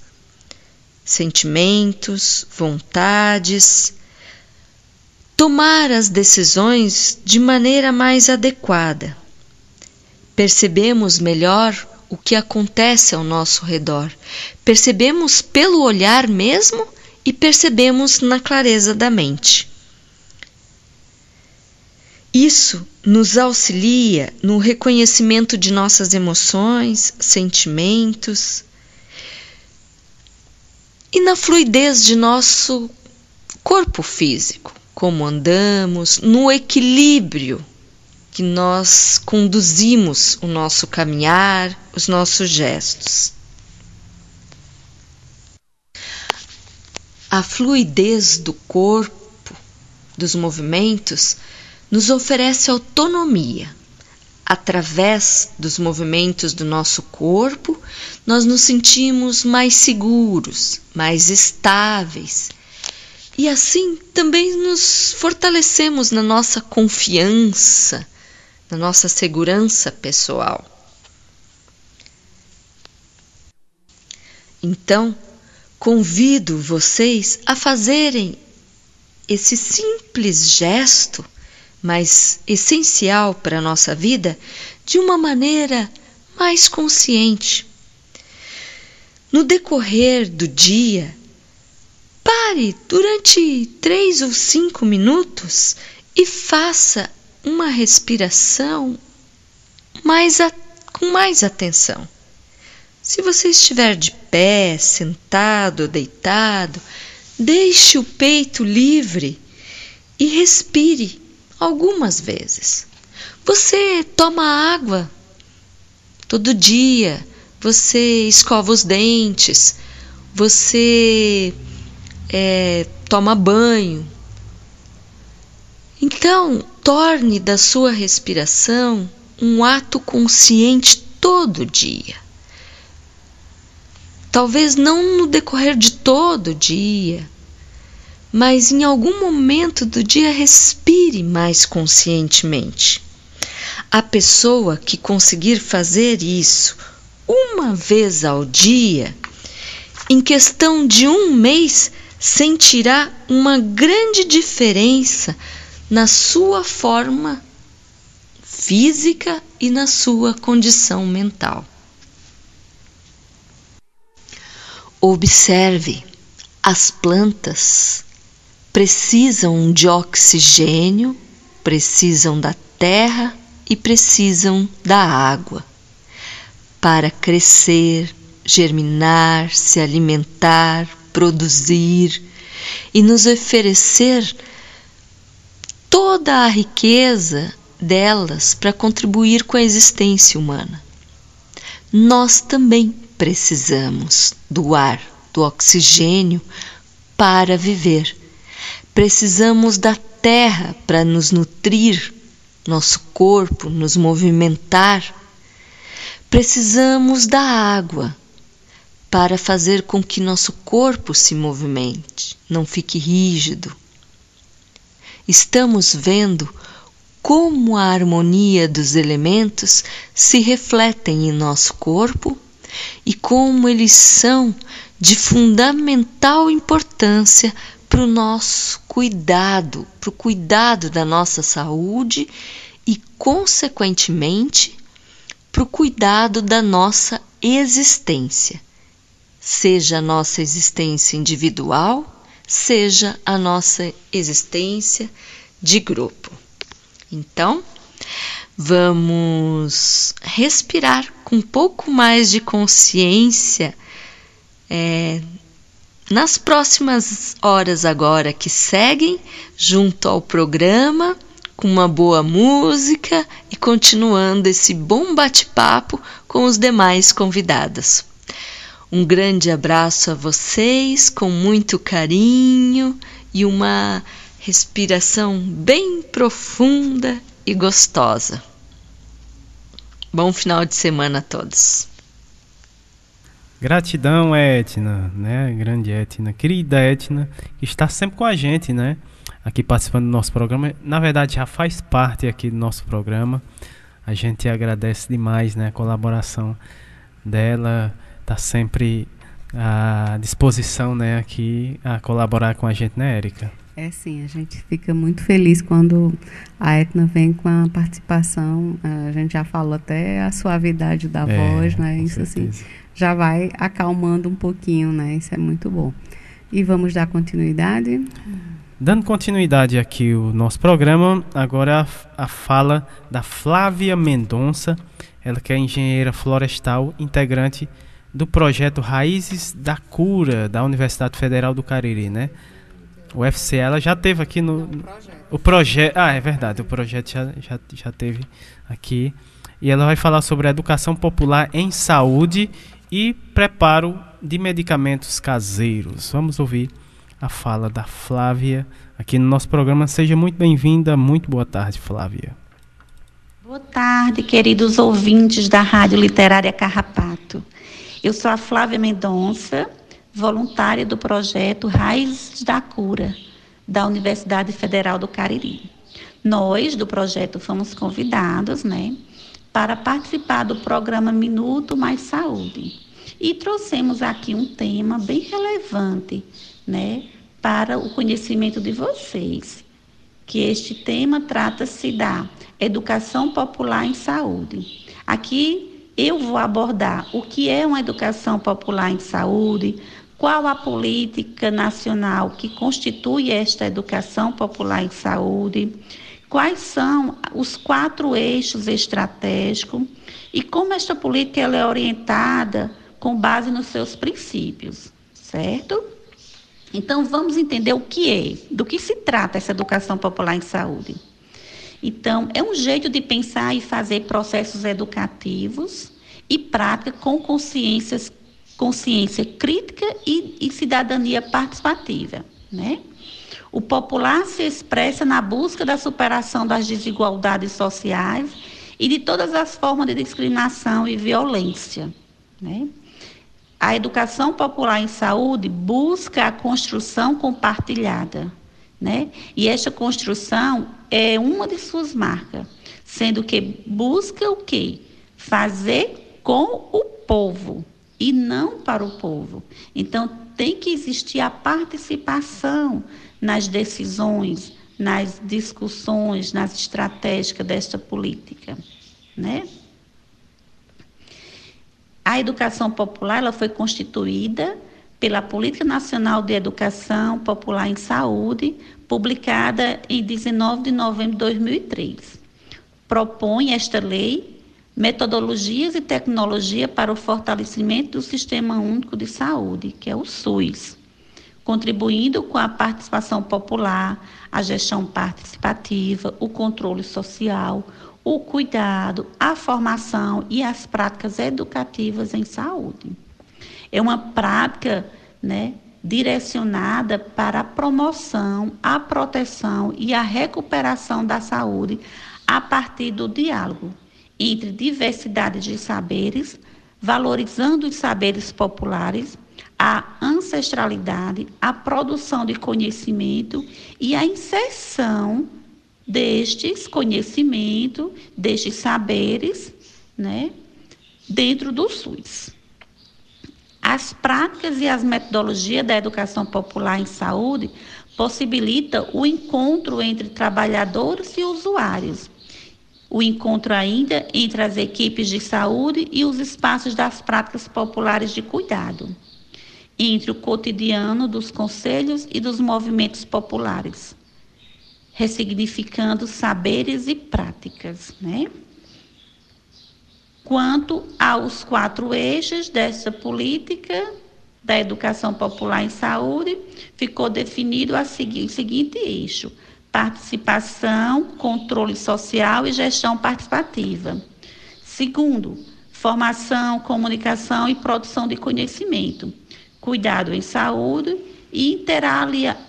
sentimentos, vontades, tomar as decisões de maneira mais adequada. Percebemos melhor o que acontece ao nosso redor, percebemos pelo olhar mesmo e percebemos na clareza da mente. Isso nos auxilia no reconhecimento de nossas emoções, sentimentos e na fluidez de nosso corpo físico, como andamos, no equilíbrio que nós conduzimos o nosso caminhar, os nossos gestos. A fluidez do corpo, dos movimentos, nos oferece autonomia. Através dos movimentos do nosso corpo, nós nos sentimos mais seguros, mais estáveis. E assim também nos fortalecemos na nossa confiança, na nossa segurança pessoal. Então, convido vocês a fazerem esse simples gesto, mas essencial para a nossa vida, de uma maneira mais consciente. No decorrer do dia, pare durante três ou cinco minutos e faça uma respiração mais a, com mais atenção. Se você estiver de pé, sentado ou deitado, deixe o peito livre e respire algumas vezes. Você toma água todo dia, você escova os dentes, você é, toma banho. Então, torne da sua respiração um ato consciente todo dia. Talvez não no decorrer de todo o dia, mas em algum momento do dia respire mais conscientemente. A pessoa que conseguir fazer isso uma vez ao dia, em questão de um mês, sentirá uma grande diferença na sua forma física e na sua condição mental. Observe, as plantas precisam de oxigênio, precisam da terra e precisam da água para crescer, germinar, se alimentar, produzir e nos oferecer toda a riqueza delas para contribuir com a existência humana. Nós também precisamos do ar, do oxigênio para viver. Precisamos da terra para nos nutrir, nosso corpo, nos movimentar. Precisamos da água para fazer com que nosso corpo se movimente, não fique rígido. Estamos vendo como a harmonia dos elementos se refletem em nosso corpo e como eles são de fundamental importância para o nosso cuidado, para o cuidado da nossa saúde e, consequentemente, para o cuidado da nossa existência, seja a nossa existência individual, seja a nossa existência de grupo. Então, Vamos respirar com um pouco mais de consciência é, nas próximas horas agora que seguem, junto ao programa, com uma boa música e continuando esse bom bate-papo com os demais convidados. Um grande abraço a vocês, com muito carinho e uma respiração bem profunda e gostosa. Bom final de semana a todos. Gratidão, Etna, né? Grande Etna, querida Etna, que está sempre com a gente, né? Aqui participando do nosso programa. Na verdade, já faz parte aqui do nosso programa. A gente agradece demais, né? A colaboração dela, está sempre à disposição, né? Aqui a colaborar com a gente, né, Érica? É sim, a gente fica muito feliz quando a Etna vem com a participação. A gente já falou até a suavidade da é, voz, né? Isso assim, certeza. assim já vai acalmando um pouquinho, né? Isso é muito bom. E vamos dar continuidade. Dando continuidade aqui o nosso programa, agora a, a fala da Flávia Mendonça, ela que é engenheira florestal, integrante do projeto Raízes da Cura da Universidade Federal do Cariri, né? O UFC, ela já teve aqui no. O projeto. Ah, é verdade, o projeto já, já, já teve aqui. E ela vai falar sobre a educação popular em saúde e preparo de medicamentos caseiros. Vamos ouvir a fala da Flávia aqui no nosso programa. Seja muito bem-vinda, muito boa tarde, Flávia. Boa tarde, queridos ouvintes da Rádio Literária Carrapato. Eu sou a Flávia Mendonça voluntária do projeto Raízes da Cura, da Universidade Federal do Cariri. nós do projeto fomos convidados, né, para participar do programa Minuto Mais Saúde. E trouxemos aqui um tema bem relevante, né, para o conhecimento de vocês, que este tema trata-se da educação popular em saúde. Aqui eu vou abordar o que é uma educação popular em saúde, qual a política nacional que constitui esta educação popular em saúde, quais são os quatro eixos estratégicos e como esta política ela é orientada com base nos seus princípios, certo? Então vamos entender o que é, do que se trata essa educação popular em saúde. Então, é um jeito de pensar e fazer processos educativos e prática com consciência crítica e, e cidadania participativa, né? O popular se expressa na busca da superação das desigualdades sociais e de todas as formas de discriminação e violência. Né? A educação popular em saúde busca a construção compartilhada. Né? E esta construção é uma de suas marcas, sendo que busca o quê? Fazer com o povo e não para o povo. Então, tem que existir a participação nas decisões, nas discussões, nas estratégicas desta política, né? A educação popular ela foi constituída pela Política Nacional de Educação Popular em Saúde, publicada em 19 de novembro de 2003. Propõe esta lei metodologias e tecnologia para o fortalecimento do Sistema Único de Saúde, que é o SUS contribuindo com a participação popular, a gestão participativa, o controle social, o cuidado, a formação e as práticas educativas em saúde. É uma prática né, direcionada para a promoção, a proteção e a recuperação da saúde a partir do diálogo entre diversidade de saberes, valorizando os saberes populares a ancestralidade, a produção de conhecimento e a inserção destes conhecimentos, destes saberes, né, dentro do SUS. As práticas e as metodologias da educação popular em saúde possibilitam o encontro entre trabalhadores e usuários, o encontro ainda entre as equipes de saúde e os espaços das práticas populares de cuidado entre o cotidiano dos conselhos e dos movimentos populares, ressignificando saberes e práticas, né? Quanto aos quatro eixos dessa política da educação popular em saúde, ficou definido o seguinte eixo: participação, controle social e gestão participativa. Segundo, formação, comunicação e produção de conhecimento cuidado em saúde e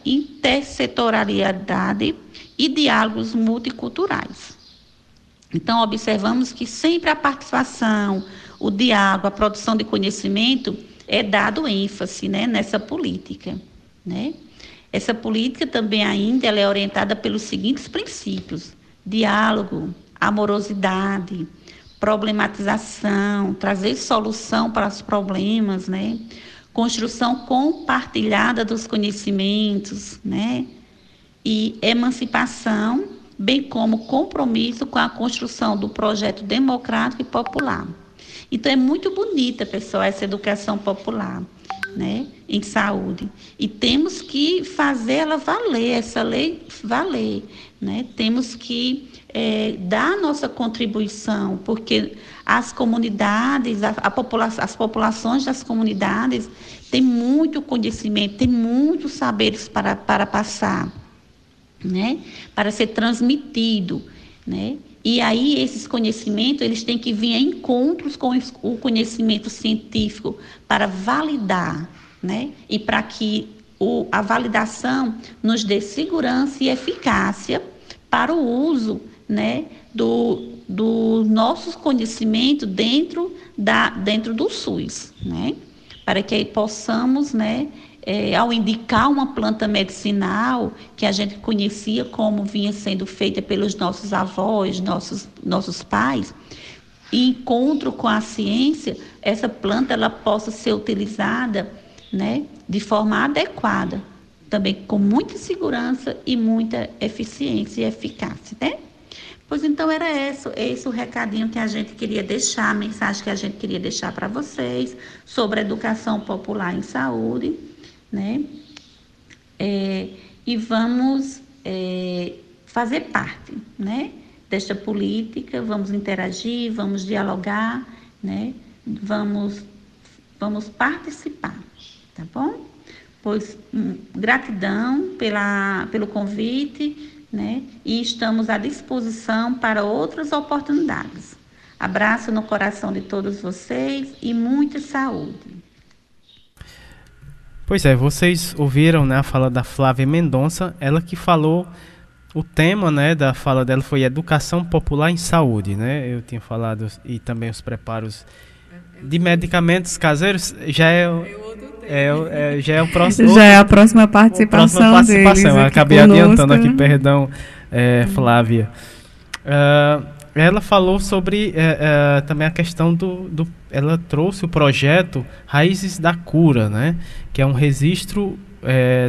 intersetorialidade e diálogos multiculturais. Então, observamos que sempre a participação, o diálogo, a produção de conhecimento é dado ênfase né, nessa política. Né? Essa política também ainda ela é orientada pelos seguintes princípios: diálogo, amorosidade, problematização, trazer solução para os problemas, né? Construção compartilhada dos conhecimentos, né? E emancipação, bem como compromisso com a construção do projeto democrático e popular. Então é muito bonita, pessoal, essa educação popular, né, em saúde. E temos que fazê-la valer, essa lei valer, né? Temos que é, dar nossa contribuição, porque as comunidades, a, a popula as populações das comunidades têm muito conhecimento, têm muitos saberes para, para passar, né? para ser transmitido. Né? E aí esses conhecimentos eles têm que vir em encontros com o conhecimento científico para validar, né? E para que o, a validação nos dê segurança e eficácia para o uso né, do, do nossos conhecimentos dentro, da, dentro do SUS, né, para que possamos né, é, ao indicar uma planta medicinal que a gente conhecia como vinha sendo feita pelos nossos avós, nossos, nossos pais, e encontro com a ciência, essa planta ela possa ser utilizada né, de forma adequada, também com muita segurança e muita eficiência e eficácia. Né? Pois então era esse, esse o recadinho que a gente queria deixar, a mensagem que a gente queria deixar para vocês sobre a educação popular em saúde, né? É, e vamos é, fazer parte, né? Desta política, vamos interagir, vamos dialogar, né? Vamos, vamos participar, tá bom? Pois hum, gratidão pela, pelo convite né? E estamos à disposição para outras oportunidades. Abraço no coração de todos vocês e muita saúde. Pois é, vocês ouviram né, a fala da Flávia Mendonça, ela que falou o tema né, da fala dela foi educação popular em saúde, né? Eu tinha falado e também os preparos de medicamentos caseiros já é é, é, já é o próximo. (laughs) Já é a próxima participação. Próxima participação. Deles acabei conosco. adiantando aqui, perdão, é, Flávia. Uh, ela falou sobre uh, uh, também a questão do, do, Ela trouxe o projeto Raízes da Cura, né? Que é um registro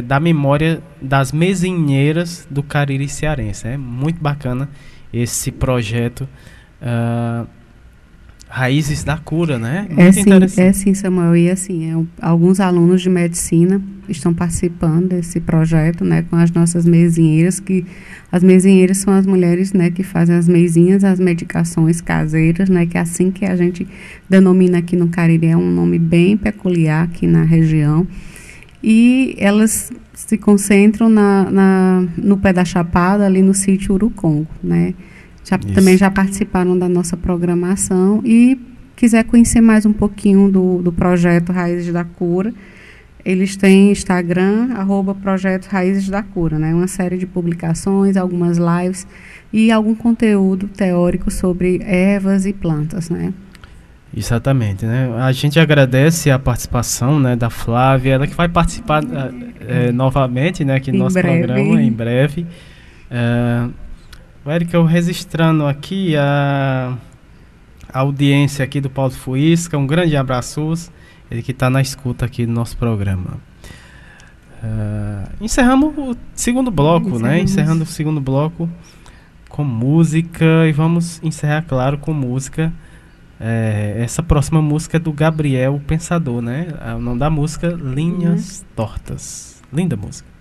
da memória das mesinheiras do Cariri Cearense. É muito bacana esse projeto. Uh, Raízes da cura, né? Muito é sim, é sim, Samuel. E assim, é, alguns alunos de medicina estão participando desse projeto, né, com as nossas mesinheiras, que as mesinheiras são as mulheres, né, que fazem as mesinhas, as medicações caseiras, né, que é assim que a gente denomina aqui no Cariri, é um nome bem peculiar aqui na região. E elas se concentram na, na no pé da Chapada, ali no sítio Urucongo, né? Já, também já participaram da nossa programação e quiser conhecer mais um pouquinho do, do projeto Raízes da Cura, eles têm Instagram, arroba Projeto Raízes da Cura, né? Uma série de publicações, algumas lives e algum conteúdo teórico sobre ervas e plantas, né? Exatamente, né? A gente agradece a participação, né, da Flávia, ela que vai participar é, novamente, né, aqui no nosso breve. programa em breve. É, Eric, eu registrando aqui a, a audiência aqui do Paulo Fuisca, um grande abraço, ele que está na escuta aqui do nosso programa. Uh, encerramos o segundo bloco, né? Encerrando o segundo bloco com música e vamos encerrar, claro, com música. É, essa próxima música é do Gabriel Pensador, né? O nome da música Linhas uhum. Tortas. Linda música.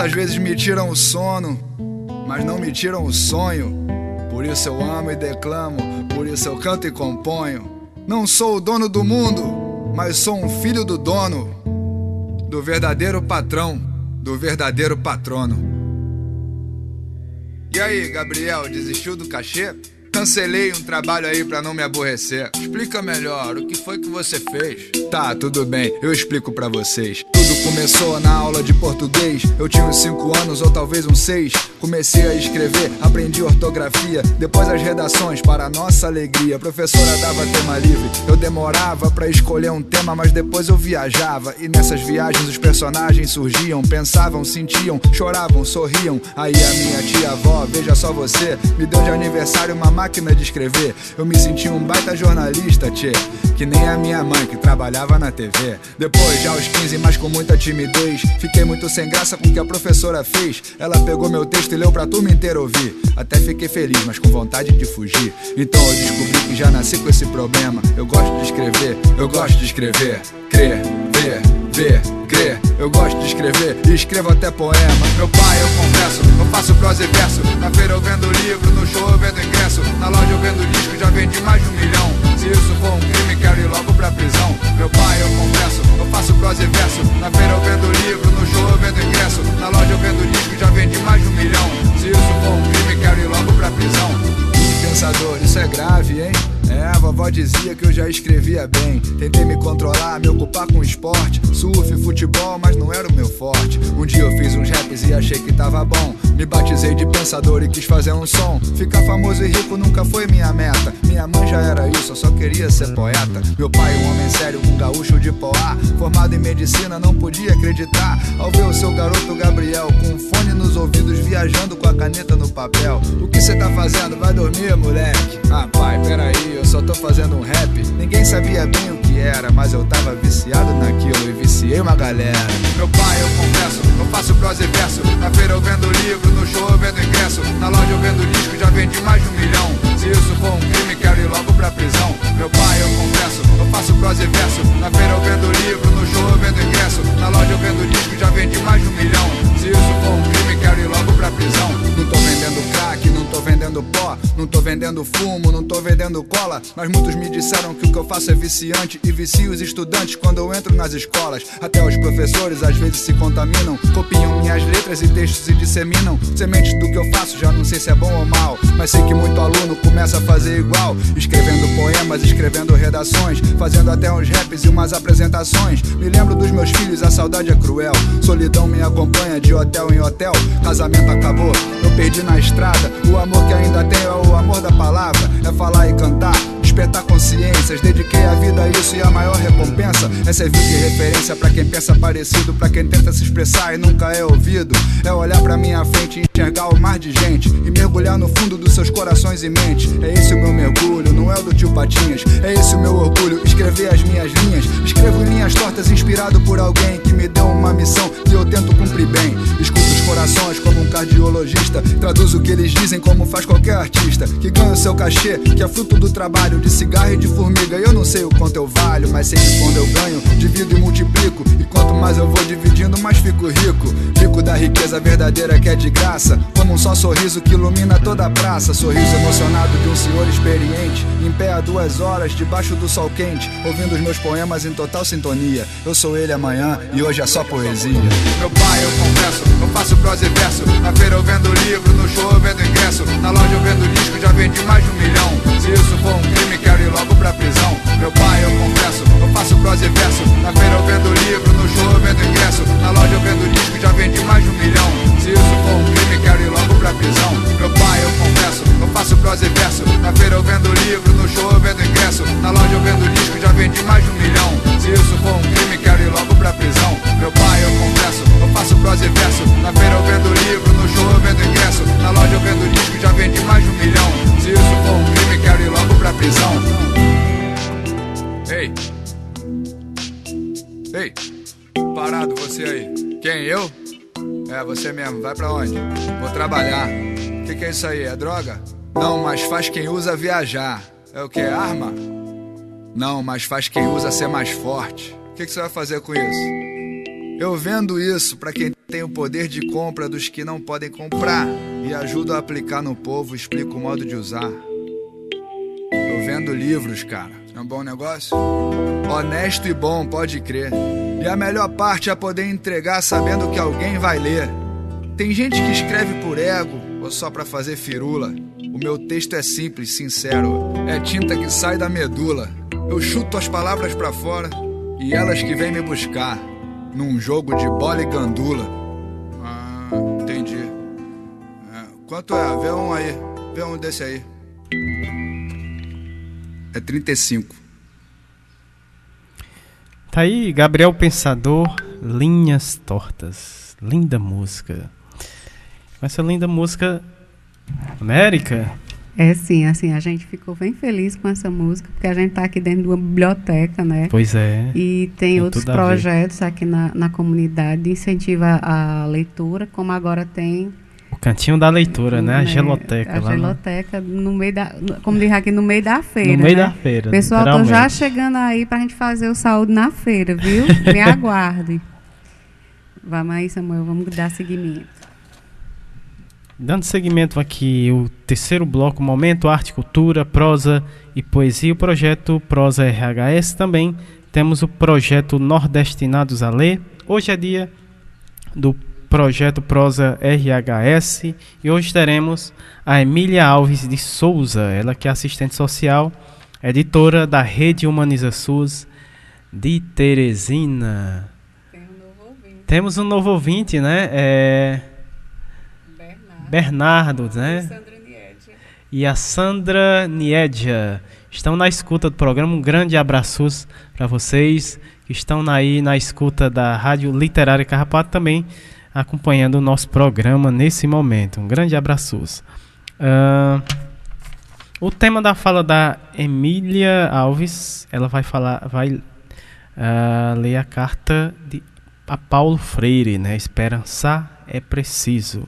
Às vezes me tiram o sono, mas não me tiram o sonho. Por isso eu amo e declamo, por isso eu canto e componho. Não sou o dono do mundo, mas sou um filho do dono, do verdadeiro patrão, do verdadeiro patrono. E aí, Gabriel, desistiu do cachê? Cancelei um trabalho aí para não me aborrecer. Explica melhor, o que foi que você fez? Tá, tudo bem, eu explico para vocês. Tudo começou na aula de português. Eu tinha uns 5 anos ou talvez uns 6. Comecei a escrever, aprendi ortografia. Depois as redações, para nossa alegria. A professora dava tema livre. Eu demorava para escolher um tema, mas depois eu viajava. E nessas viagens os personagens surgiam, pensavam, sentiam, choravam, sorriam. Aí a minha tia-avó, veja só você, me deu de aniversário uma máquina de escrever. Eu me senti um baita jornalista, tchê. Que nem a minha mãe que trabalhava na TV. Depois, já aos 15, mas com muita timidez, fiquei muito sem graça com o que a professora fez. Ela pegou meu texto e leu pra turma inteira ouvir. Até fiquei feliz, mas com vontade de fugir. Então eu descobri que já nasci com esse problema. Eu gosto de escrever, eu gosto de escrever. Crer, ver, ver, crer. Eu gosto de escrever e escrevo até poema. Meu pai, eu confesso, eu faço prosa e verso. Na feira eu vendo livro, no show eu vendo ingresso. Na loja eu vendo disco, já vendi mais de um milhão. Se isso for um crime, quero ir logo pra prisão. Meu pai, eu confesso, eu faço prosa e verso. Na feira eu vendo livro, no show eu vendo ingresso. Na loja eu vendo disco, já vendi mais de um milhão. Se isso for um crime, quero ir logo pra prisão. Pensador, isso é grave, hein? Avó dizia que eu já escrevia bem. Tentei me controlar, me ocupar com esporte, surf, futebol, mas não era o meu forte. Um dia eu fiz uns raps e achei que tava bom. Me batizei de pensador e quis fazer um som. Ficar famoso e rico nunca foi minha meta. Minha mãe já era isso, eu só queria ser poeta. Meu pai, um homem sério, um gaúcho de Poá, formado em medicina, não podia acreditar ao ver o seu garoto Gabriel com um fone nos ouvidos viajando com a caneta no papel. O que cê tá fazendo? Vai dormir, moleque? Ah, pai, peraí, eu só tô fazendo um rap. Ninguém sabia bem o que era, mas eu tava viciado naquilo e viciei uma galera. Meu pai, eu confesso, eu faço prosa e verso. Na feira eu vendo livro, no show eu vendo ingresso. Na loja eu vendo disco, já vendi mais de um milhão. Se isso for um crime, quero ir logo pra prisão. Meu pai, eu confesso, eu faço prosa e verso. Na feira eu vendo livro, no show eu vendo ingresso. Na loja eu vendo disco, já vendi mais de um milhão. Se isso for um crime, quero ir logo pra prisão. Não tô vendendo crack, não tô vendendo pó, não tô vendendo fumo, não tô vendendo cola. Mas muitos me disseram que o que eu faço é viciante e vicio os estudantes quando eu entro nas escolas. Até os professores às vezes se contaminam, copiam minhas letras e textos e disseminam sementes do que eu faço. Já não sei se é bom ou mal, mas sei que muito aluno começa a fazer igual, escrevendo poemas, escrevendo redações, fazendo até uns raps e umas apresentações. Me lembro dos meus filhos, a saudade é cruel. Solidão me acompanha de hotel em hotel. Casamento acabou, eu perdi na estrada. O amor que ainda tenho é o amor da palavra, é falar e cantar despertar consciências. Dediquei a vida a isso e a maior recompensa é servir de referência para quem pensa parecido, para quem tenta se expressar e nunca é ouvido. É olhar para minha frente e enxergar o mar de gente e mergulhar no fundo dos seus corações e mentes. É esse o meu mergulho, não é o do tio Patinhas. É esse o meu orgulho, escrever as minhas linhas. Escrevo linhas tortas inspirado por alguém que me deu uma missão que eu tento cumprir bem. Escuto os corações como um cardiologista, traduzo o que eles dizem como faz qualquer artista que ganha o seu cachê, que é fruto do trabalho de cigarro e de formiga. Eu não sei o quanto eu valho, mas sei que quando eu ganho, divido e multiplico. E quanto mais eu vou dividindo, mais fico rico. Rico da riqueza verdadeira que é de graça. Como um só sorriso que ilumina toda a praça. Sorriso emocionado de um senhor experiente. Em pé há duas horas, debaixo do sol quente. Ouvindo os meus poemas em total sintonia. Eu sou ele amanhã e hoje é só poesia. Meu pai, eu confesso, eu faço prosa e verso. Na feira eu vendo livro, no show eu vendo ingresso. Na loja eu vendo disco, já vendi mais de um milhão. Isso for um crime, quero ir logo pra prisão. Meu pai, eu confesso, eu faço prosa e verso. Na feira eu vendo livro, no show eu vendo ingresso. Na loja eu vendo disco, já vendi mais de um milhão. Se isso for um crime, quero ir logo pra prisão. Meu pai, eu confesso, eu faço prosa e verso. Na feira eu vendo livro, no show eu vendo ingresso. Na loja eu vendo disco, já vendi mais de um milhão. Se isso for um crime, quero ir logo pra prisão. Meu pai, eu confesso, eu faço prosa e verso. Na feira eu vendo livro, no show eu vendo ingresso. Na loja eu vendo disco, já vendi mais de um milhão. Se isso for um crime, quero ir logo pra prisão. Ei! Ei! Parado você aí. Quem, eu? É, você mesmo. Vai pra onde? Vou trabalhar. O que, que é isso aí? É droga? Não, mas faz quem usa viajar. É o que? Arma? Não, mas faz quem usa ser mais forte. O que, que você vai fazer com isso? Eu vendo isso para quem tem o poder de compra dos que não podem comprar e ajudo a aplicar no povo, explico o modo de usar. Eu vendo livros, cara. É um bom negócio? Honesto e bom, pode crer. E a melhor parte é poder entregar sabendo que alguém vai ler. Tem gente que escreve por ego ou só pra fazer firula. O meu texto é simples, sincero. É tinta que sai da medula. Eu chuto as palavras pra fora e elas que vêm me buscar. Num jogo de bola e gandula. Ah, entendi. É, quanto é? Vê um aí. Vê um desse aí. É 35. Tá aí, Gabriel Pensador, Linhas Tortas. Linda música. Essa linda música. América? É sim, assim, a gente ficou bem feliz com essa música, porque a gente está aqui dentro de uma biblioteca, né? Pois é. E tem, tem outros projetos aqui na, na comunidade de incentivo à leitura, como agora tem o cantinho da leitura, né? A geloteca. A lá geloteca, no... no meio da. Como diz aqui, no meio da feira. No meio né? da feira. Pessoal, tô já chegando aí pra gente fazer o saúde na feira, viu? Me (laughs) aguarde. Vamos aí, Samuel, vamos dar seguimento. Dando seguimento aqui, o terceiro bloco, Momento Arte, Cultura, Prosa e Poesia, o projeto Prosa RHS também. Temos o projeto Nordestinados a Ler. Hoje é dia do projeto Prosa RHS e hoje teremos a Emília Alves de Souza, ela que é assistente social editora da Rede Humaniza SUS de Teresina. Tem um novo ouvinte. Temos um novo ouvinte, né? É... Bernardo, Bernardo né? E a Sandra Niedja estão na escuta do programa. Um grande abraço para vocês que estão aí na escuta da Rádio Literária Carrapato também acompanhando o nosso programa nesse momento. Um grande abraço. Uh, o tema da fala da Emília Alves, ela vai falar, vai uh, ler a carta de a Paulo Freire, né? Esperançar é preciso.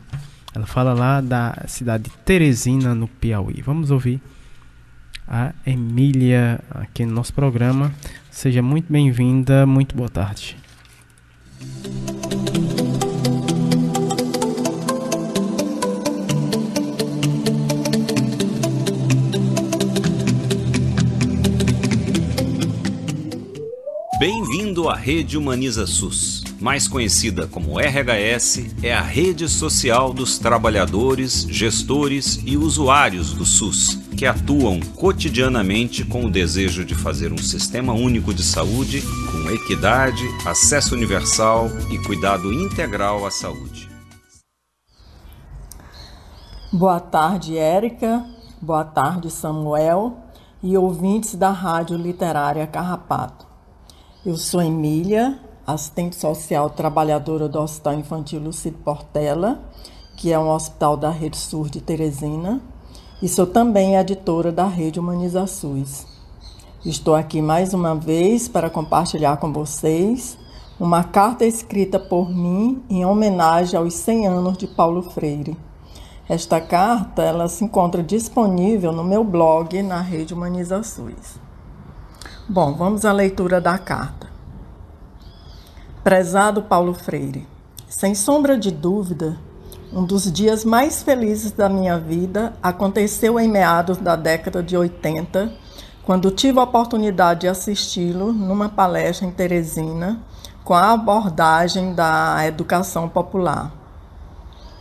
Ela fala lá da cidade de Teresina, no Piauí. Vamos ouvir a Emília aqui no nosso programa. Seja muito bem-vinda, muito boa tarde. Bem-vindo à Rede Humaniza SUS. Mais conhecida como RHS, é a rede social dos trabalhadores, gestores e usuários do SUS, que atuam cotidianamente com o desejo de fazer um sistema único de saúde com equidade, acesso universal e cuidado integral à saúde. Boa tarde, Érica. Boa tarde, Samuel e ouvintes da Rádio Literária Carrapato. Eu sou Emília, assistente social trabalhadora do Hospital Infantil Lucido Portela, que é um hospital da Rede Sur de Teresina, e sou também editora da Rede Humaniza SUS. Estou aqui mais uma vez para compartilhar com vocês uma carta escrita por mim em homenagem aos 100 anos de Paulo Freire. Esta carta ela se encontra disponível no meu blog na Rede Humaniza SUS. Bom, vamos à leitura da carta. Prezado Paulo Freire, sem sombra de dúvida, um dos dias mais felizes da minha vida aconteceu em meados da década de 80, quando tive a oportunidade de assisti-lo numa palestra em Teresina com a abordagem da educação popular.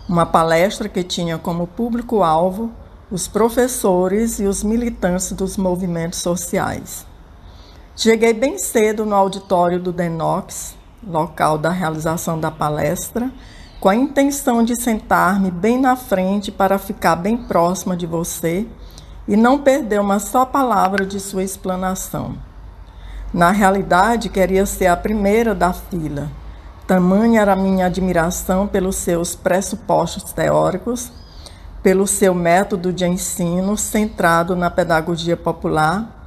Uma palestra que tinha como público-alvo os professores e os militantes dos movimentos sociais. Cheguei bem cedo no auditório do Denox, local da realização da palestra, com a intenção de sentar-me bem na frente para ficar bem próxima de você e não perder uma só palavra de sua explanação. Na realidade, queria ser a primeira da fila. Tamanha era minha admiração pelos seus pressupostos teóricos, pelo seu método de ensino centrado na pedagogia popular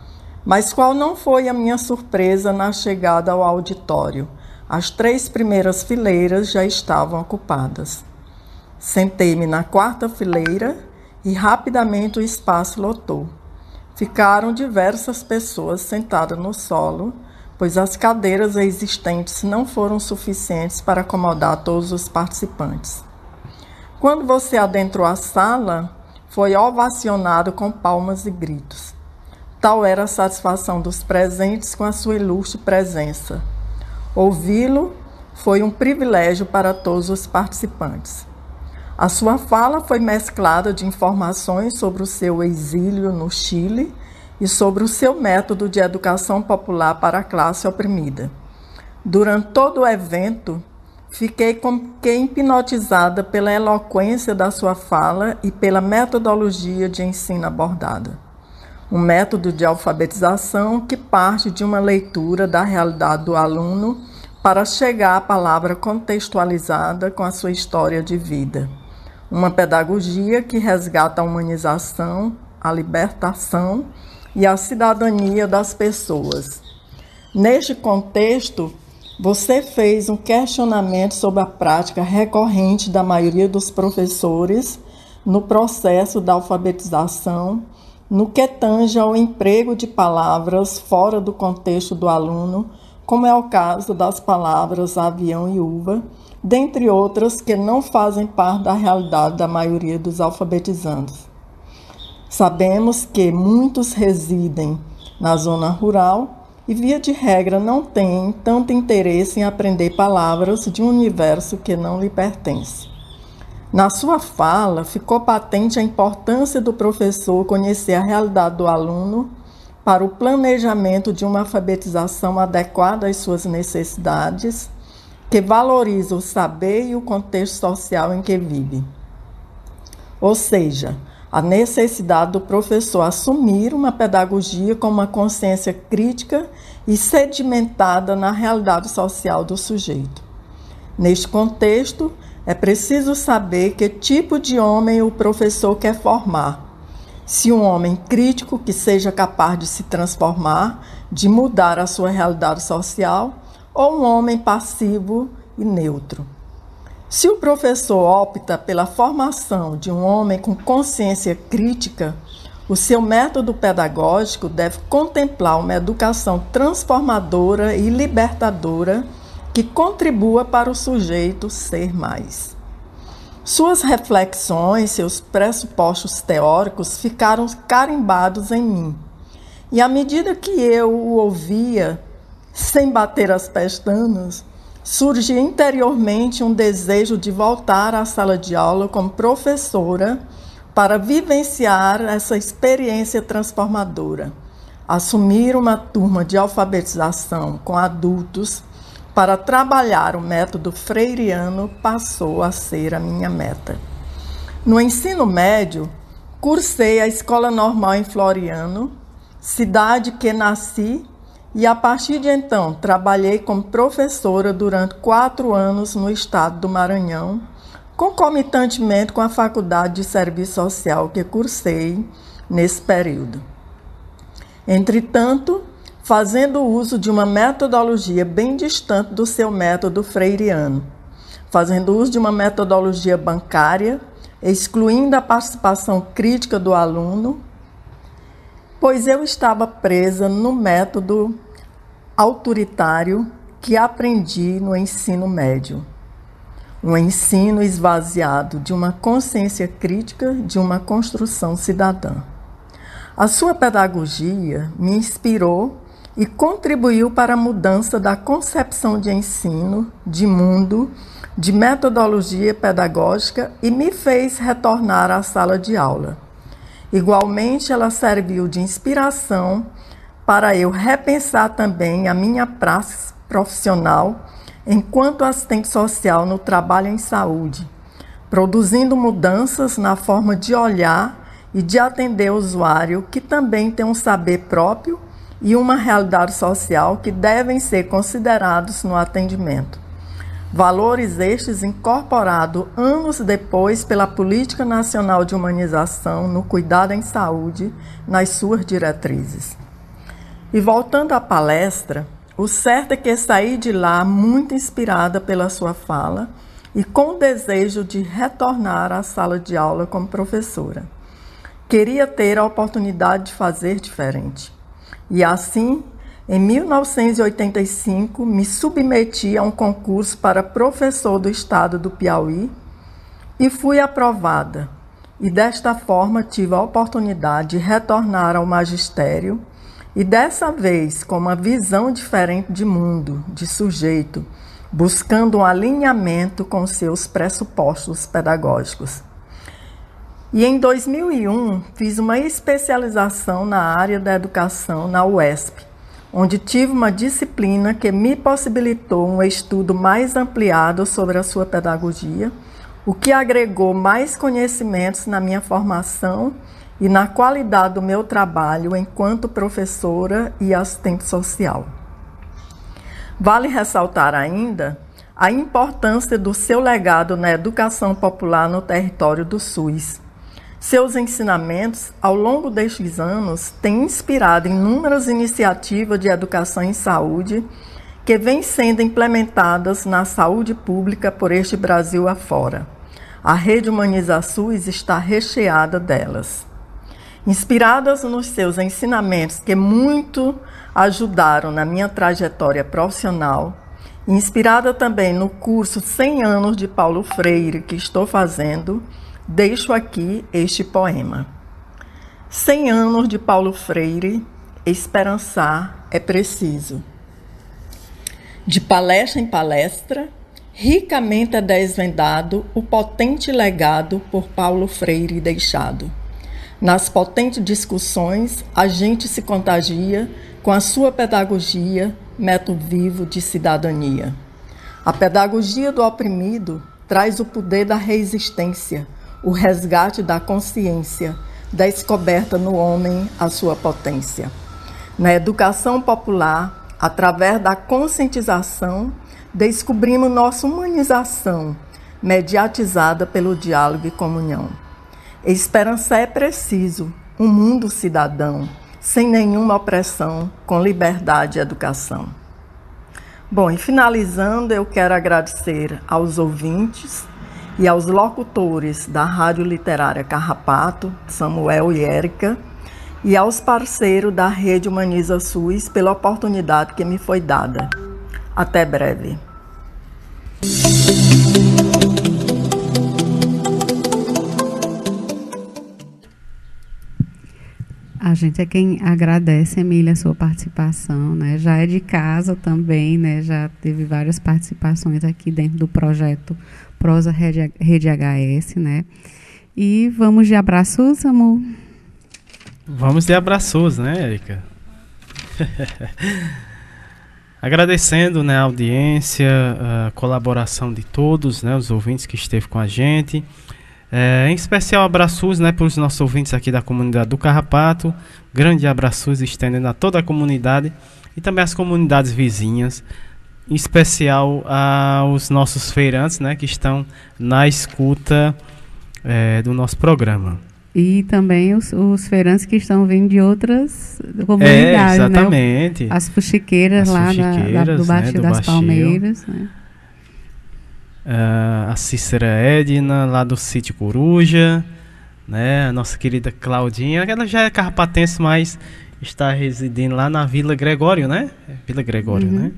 mas qual não foi a minha surpresa na chegada ao auditório? As três primeiras fileiras já estavam ocupadas. Sentei-me na quarta fileira e rapidamente o espaço lotou. Ficaram diversas pessoas sentadas no solo, pois as cadeiras existentes não foram suficientes para acomodar todos os participantes. Quando você adentrou a sala, foi ovacionado com palmas e gritos. Tal era a satisfação dos presentes com a sua ilustre presença. Ouvi-lo foi um privilégio para todos os participantes. A sua fala foi mesclada de informações sobre o seu exílio no Chile e sobre o seu método de educação popular para a classe oprimida. Durante todo o evento, fiquei como que hipnotizada pela eloquência da sua fala e pela metodologia de ensino abordada um método de alfabetização que parte de uma leitura da realidade do aluno para chegar à palavra contextualizada com a sua história de vida. Uma pedagogia que resgata a humanização, a libertação e a cidadania das pessoas. Neste contexto, você fez um questionamento sobre a prática recorrente da maioria dos professores no processo da alfabetização no que tange ao emprego de palavras fora do contexto do aluno, como é o caso das palavras avião e uva, dentre outras que não fazem parte da realidade da maioria dos alfabetizandos. Sabemos que muitos residem na zona rural e, via de regra, não têm tanto interesse em aprender palavras de um universo que não lhe pertence. Na sua fala, ficou patente a importância do professor conhecer a realidade do aluno para o planejamento de uma alfabetização adequada às suas necessidades, que valoriza o saber e o contexto social em que vive. Ou seja, a necessidade do professor assumir uma pedagogia com uma consciência crítica e sedimentada na realidade social do sujeito. Neste contexto, é preciso saber que tipo de homem o professor quer formar. Se um homem crítico que seja capaz de se transformar, de mudar a sua realidade social, ou um homem passivo e neutro. Se o professor opta pela formação de um homem com consciência crítica, o seu método pedagógico deve contemplar uma educação transformadora e libertadora que contribua para o sujeito ser mais. Suas reflexões, seus pressupostos teóricos ficaram carimbados em mim. E à medida que eu o ouvia, sem bater as pestanas, surgia interiormente um desejo de voltar à sala de aula como professora para vivenciar essa experiência transformadora, assumir uma turma de alfabetização com adultos para trabalhar o método freiriano passou a ser a minha meta. No ensino médio, cursei a Escola Normal em Floriano, cidade que nasci, e a partir de então trabalhei como professora durante quatro anos no estado do Maranhão, concomitantemente com a Faculdade de Serviço Social que cursei nesse período. Entretanto, fazendo uso de uma metodologia bem distante do seu método freiriano, fazendo uso de uma metodologia bancária, excluindo a participação crítica do aluno, pois eu estava presa no método autoritário que aprendi no ensino médio. Um ensino esvaziado de uma consciência crítica, de uma construção cidadã. A sua pedagogia me inspirou e contribuiu para a mudança da concepção de ensino, de mundo, de metodologia pedagógica e me fez retornar à sala de aula. Igualmente, ela serviu de inspiração para eu repensar também a minha praça profissional enquanto assistente social no trabalho em saúde, produzindo mudanças na forma de olhar e de atender o usuário que também tem um saber próprio e uma realidade social que devem ser considerados no atendimento. Valores estes incorporados anos depois pela Política Nacional de Humanização no Cuidado em Saúde nas suas diretrizes. E voltando à palestra, o certo é que saí de lá muito inspirada pela sua fala e com desejo de retornar à sala de aula como professora. Queria ter a oportunidade de fazer diferente. E assim, em 1985, me submeti a um concurso para professor do estado do Piauí e fui aprovada. E desta forma tive a oportunidade de retornar ao magistério e dessa vez com uma visão diferente de mundo, de sujeito, buscando um alinhamento com seus pressupostos pedagógicos. E em 2001 fiz uma especialização na área da educação na UESP, onde tive uma disciplina que me possibilitou um estudo mais ampliado sobre a sua pedagogia, o que agregou mais conhecimentos na minha formação e na qualidade do meu trabalho enquanto professora e assistente social. Vale ressaltar ainda a importância do seu legado na educação popular no território do SUS seus ensinamentos, ao longo destes anos, têm inspirado inúmeras iniciativas de educação em saúde que vêm sendo implementadas na saúde pública por este Brasil afora. A rede Humaniza SUS está recheada delas. Inspiradas nos seus ensinamentos que muito ajudaram na minha trajetória profissional, inspirada também no curso 100 anos de Paulo Freire que estou fazendo, deixo aqui este poema. Cem anos de Paulo Freire, esperançar é preciso. De palestra em palestra, ricamente é desvendado o potente legado por Paulo Freire deixado. Nas potentes discussões, a gente se contagia com a sua pedagogia, método vivo de cidadania. A pedagogia do oprimido traz o poder da resistência, o resgate da consciência, descoberta no homem a sua potência. Na educação popular, através da conscientização, descobrimos nossa humanização, mediatizada pelo diálogo e comunhão. Esperança é preciso, um mundo cidadão, sem nenhuma opressão, com liberdade e educação. Bom, e finalizando, eu quero agradecer aos ouvintes e aos locutores da Rádio Literária Carrapato, Samuel e Érica, e aos parceiros da Rede Humaniza SUS pela oportunidade que me foi dada. Até breve. A gente é quem agradece, Emília, a sua participação, né? Já é de casa também, né? Já teve várias participações aqui dentro do projeto Prosa Rede, Rede HS, né? E vamos de abraços, amor? Vamos de abraços, né, Erika? (laughs) Agradecendo né, a audiência, a colaboração de todos, né, os ouvintes que esteve com a gente. É, em especial abraços né, para os nossos ouvintes aqui da comunidade do Carrapato. Grande abraços estendendo a toda a comunidade e também as comunidades vizinhas. Em especial aos nossos feirantes né, que estão na escuta é, do nosso programa. E também os, os, feirantes que estão vindo de outras comunidades. É, exatamente. Né? As fuxiqueiras lá fuxiqueiras, da, da, do Baixio né, do das Palmeiras. Né? uh, a Cícera Edna, lá do sítio Coruja, né? A nossa querida Claudinha, ela já é carpatense, mas está residindo lá na Vila Gregório, né? Vila Gregório, uhum. né?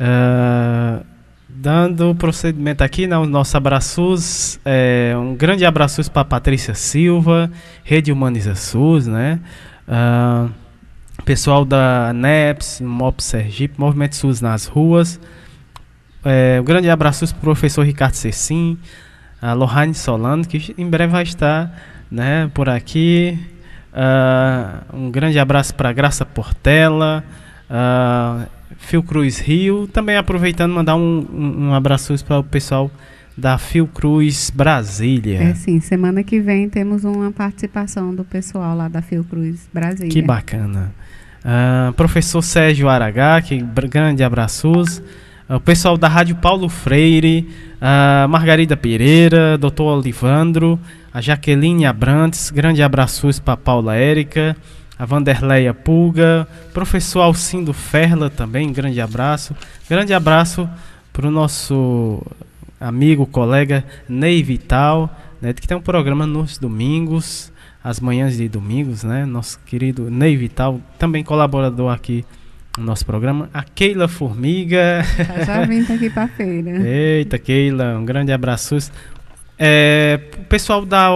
Uh, dando procedimento aqui, né, os nossos abraços, é, um grande abraço para Patrícia Silva, Rede Humaniza SUS, né? Uh, pessoal da NEPS, MOP Sergipe, Movimento SUS nas ruas, é, um grande abraço para o professor Ricardo Cecim, a Lohane Solano, que em breve vai estar né, por aqui. Uh, um grande abraço para Graça Portela, uh, Fiocruz Rio. Também aproveitando mandar um, um, um abraço para o pessoal da Fiocruz Brasília. É sim, semana que vem temos uma participação do pessoal lá da Fiocruz Brasília. Que bacana. Uh, professor Sérgio Aragá, que grande abraços o pessoal da Rádio Paulo Freire, a Margarida Pereira, Dr. Olivandro, a Jaqueline Abrantes, grande abraços para Paula Érica, a Vanderleia Pulga, professor Alcindo Ferla também, grande abraço. Grande abraço para o nosso amigo, colega Ney Vital, né, que tem um programa nos domingos, as manhãs de domingos, né? Nosso querido Ney Vital, também colaborador aqui no nosso programa. A Keila Formiga. Tá já vindo aqui para feira. (laughs) Eita, Keila, um grande abraço. É, o pessoal da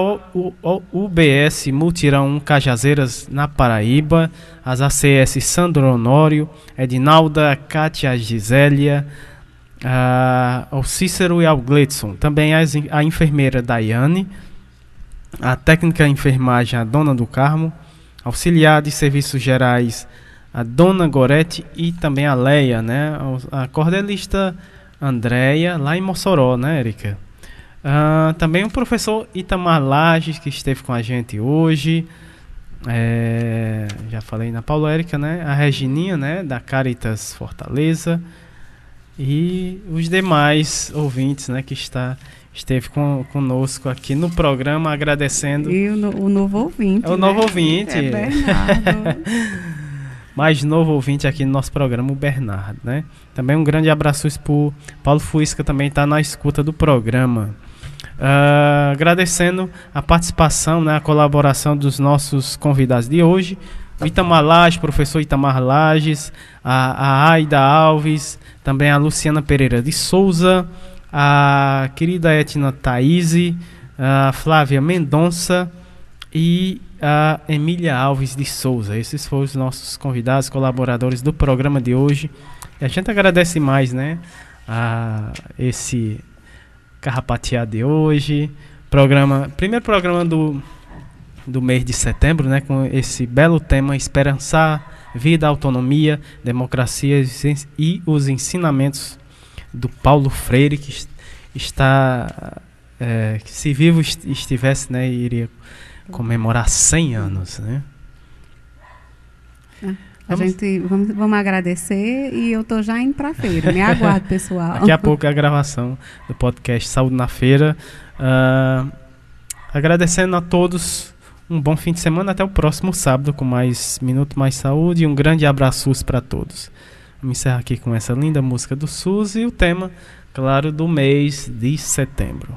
UBS Multirão Cajazeiras na Paraíba, as ACS Sandro Honório, Edinalda, Kátia Gisélia, a, o Cícero e ao também as, a enfermeira Daiane, a técnica enfermagem a Dona do Carmo, auxiliar de serviços gerais a Dona Gorete e também a Leia, né? A cordelista Andréia, lá em Mossoró, né, Erika? Uh, também o professor Itamar Lages, que esteve com a gente hoje. É, já falei na Paulo Érica, né? A Regininha, né? Da Caritas Fortaleza. E os demais ouvintes, né? Que está, esteve com, conosco aqui no programa, agradecendo. E o, o novo ouvinte. É o né? novo ouvinte. É Bernardo. (laughs) mais novo ouvinte aqui no nosso programa, o Bernardo, né? Também um grande abraço para Paulo Fuisca, também está na escuta do programa. Uh, agradecendo a participação, né, a colaboração dos nossos convidados de hoje. O Itamar Lages, professor Itamar Lages, a, a Aida Alves, também a Luciana Pereira de Souza, a querida Etna Thaís, a Flávia Mendonça e a Emília Alves de Souza. Esses foram os nossos convidados, colaboradores do programa de hoje. E a gente agradece mais, né, a esse carrapateado de hoje. Programa, primeiro programa do do mês de setembro, né, com esse belo tema Esperançar, Vida, Autonomia, Democracia e os ensinamentos do Paulo Freire, que está, é, que se vivo estivesse, né, iria comemorar 100 anos, né. É. A vamos... gente vamos, vamos agradecer e eu tô já indo para a feira. Me aguardo, (laughs) pessoal. Daqui a pouco é a gravação do podcast Saúde na Feira. Uh, agradecendo a todos. Um bom fim de semana. Até o próximo sábado com mais Minuto Mais Saúde. E um grande abraço para todos. Vamos encerrar aqui com essa linda música do SUS e o tema, claro, do mês de setembro.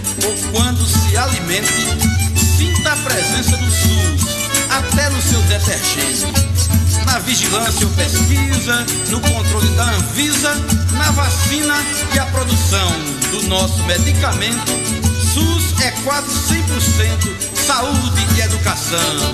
ou quando se alimente, sinta a presença do SUS, até no seu detergente. Na vigilância ou pesquisa, no controle da Anvisa, na vacina e a produção do nosso medicamento, SUS é quase 100% saúde e educação.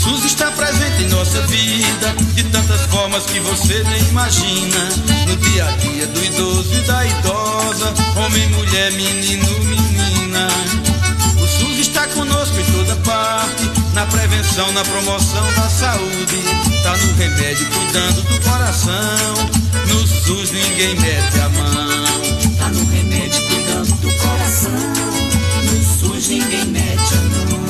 SUS está presente em nossa vida de tantas formas que você nem imagina. No dia a dia do idoso e da idosa, homem, mulher, menino, menina. O SUS está conosco em toda parte, na prevenção, na promoção da saúde. Tá no remédio, cuidando do coração. No SUS ninguém mete a mão. Tá no remédio, cuidando do coração. No SUS ninguém mete a mão.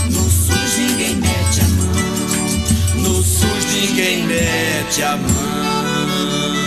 ninguém mete a mão.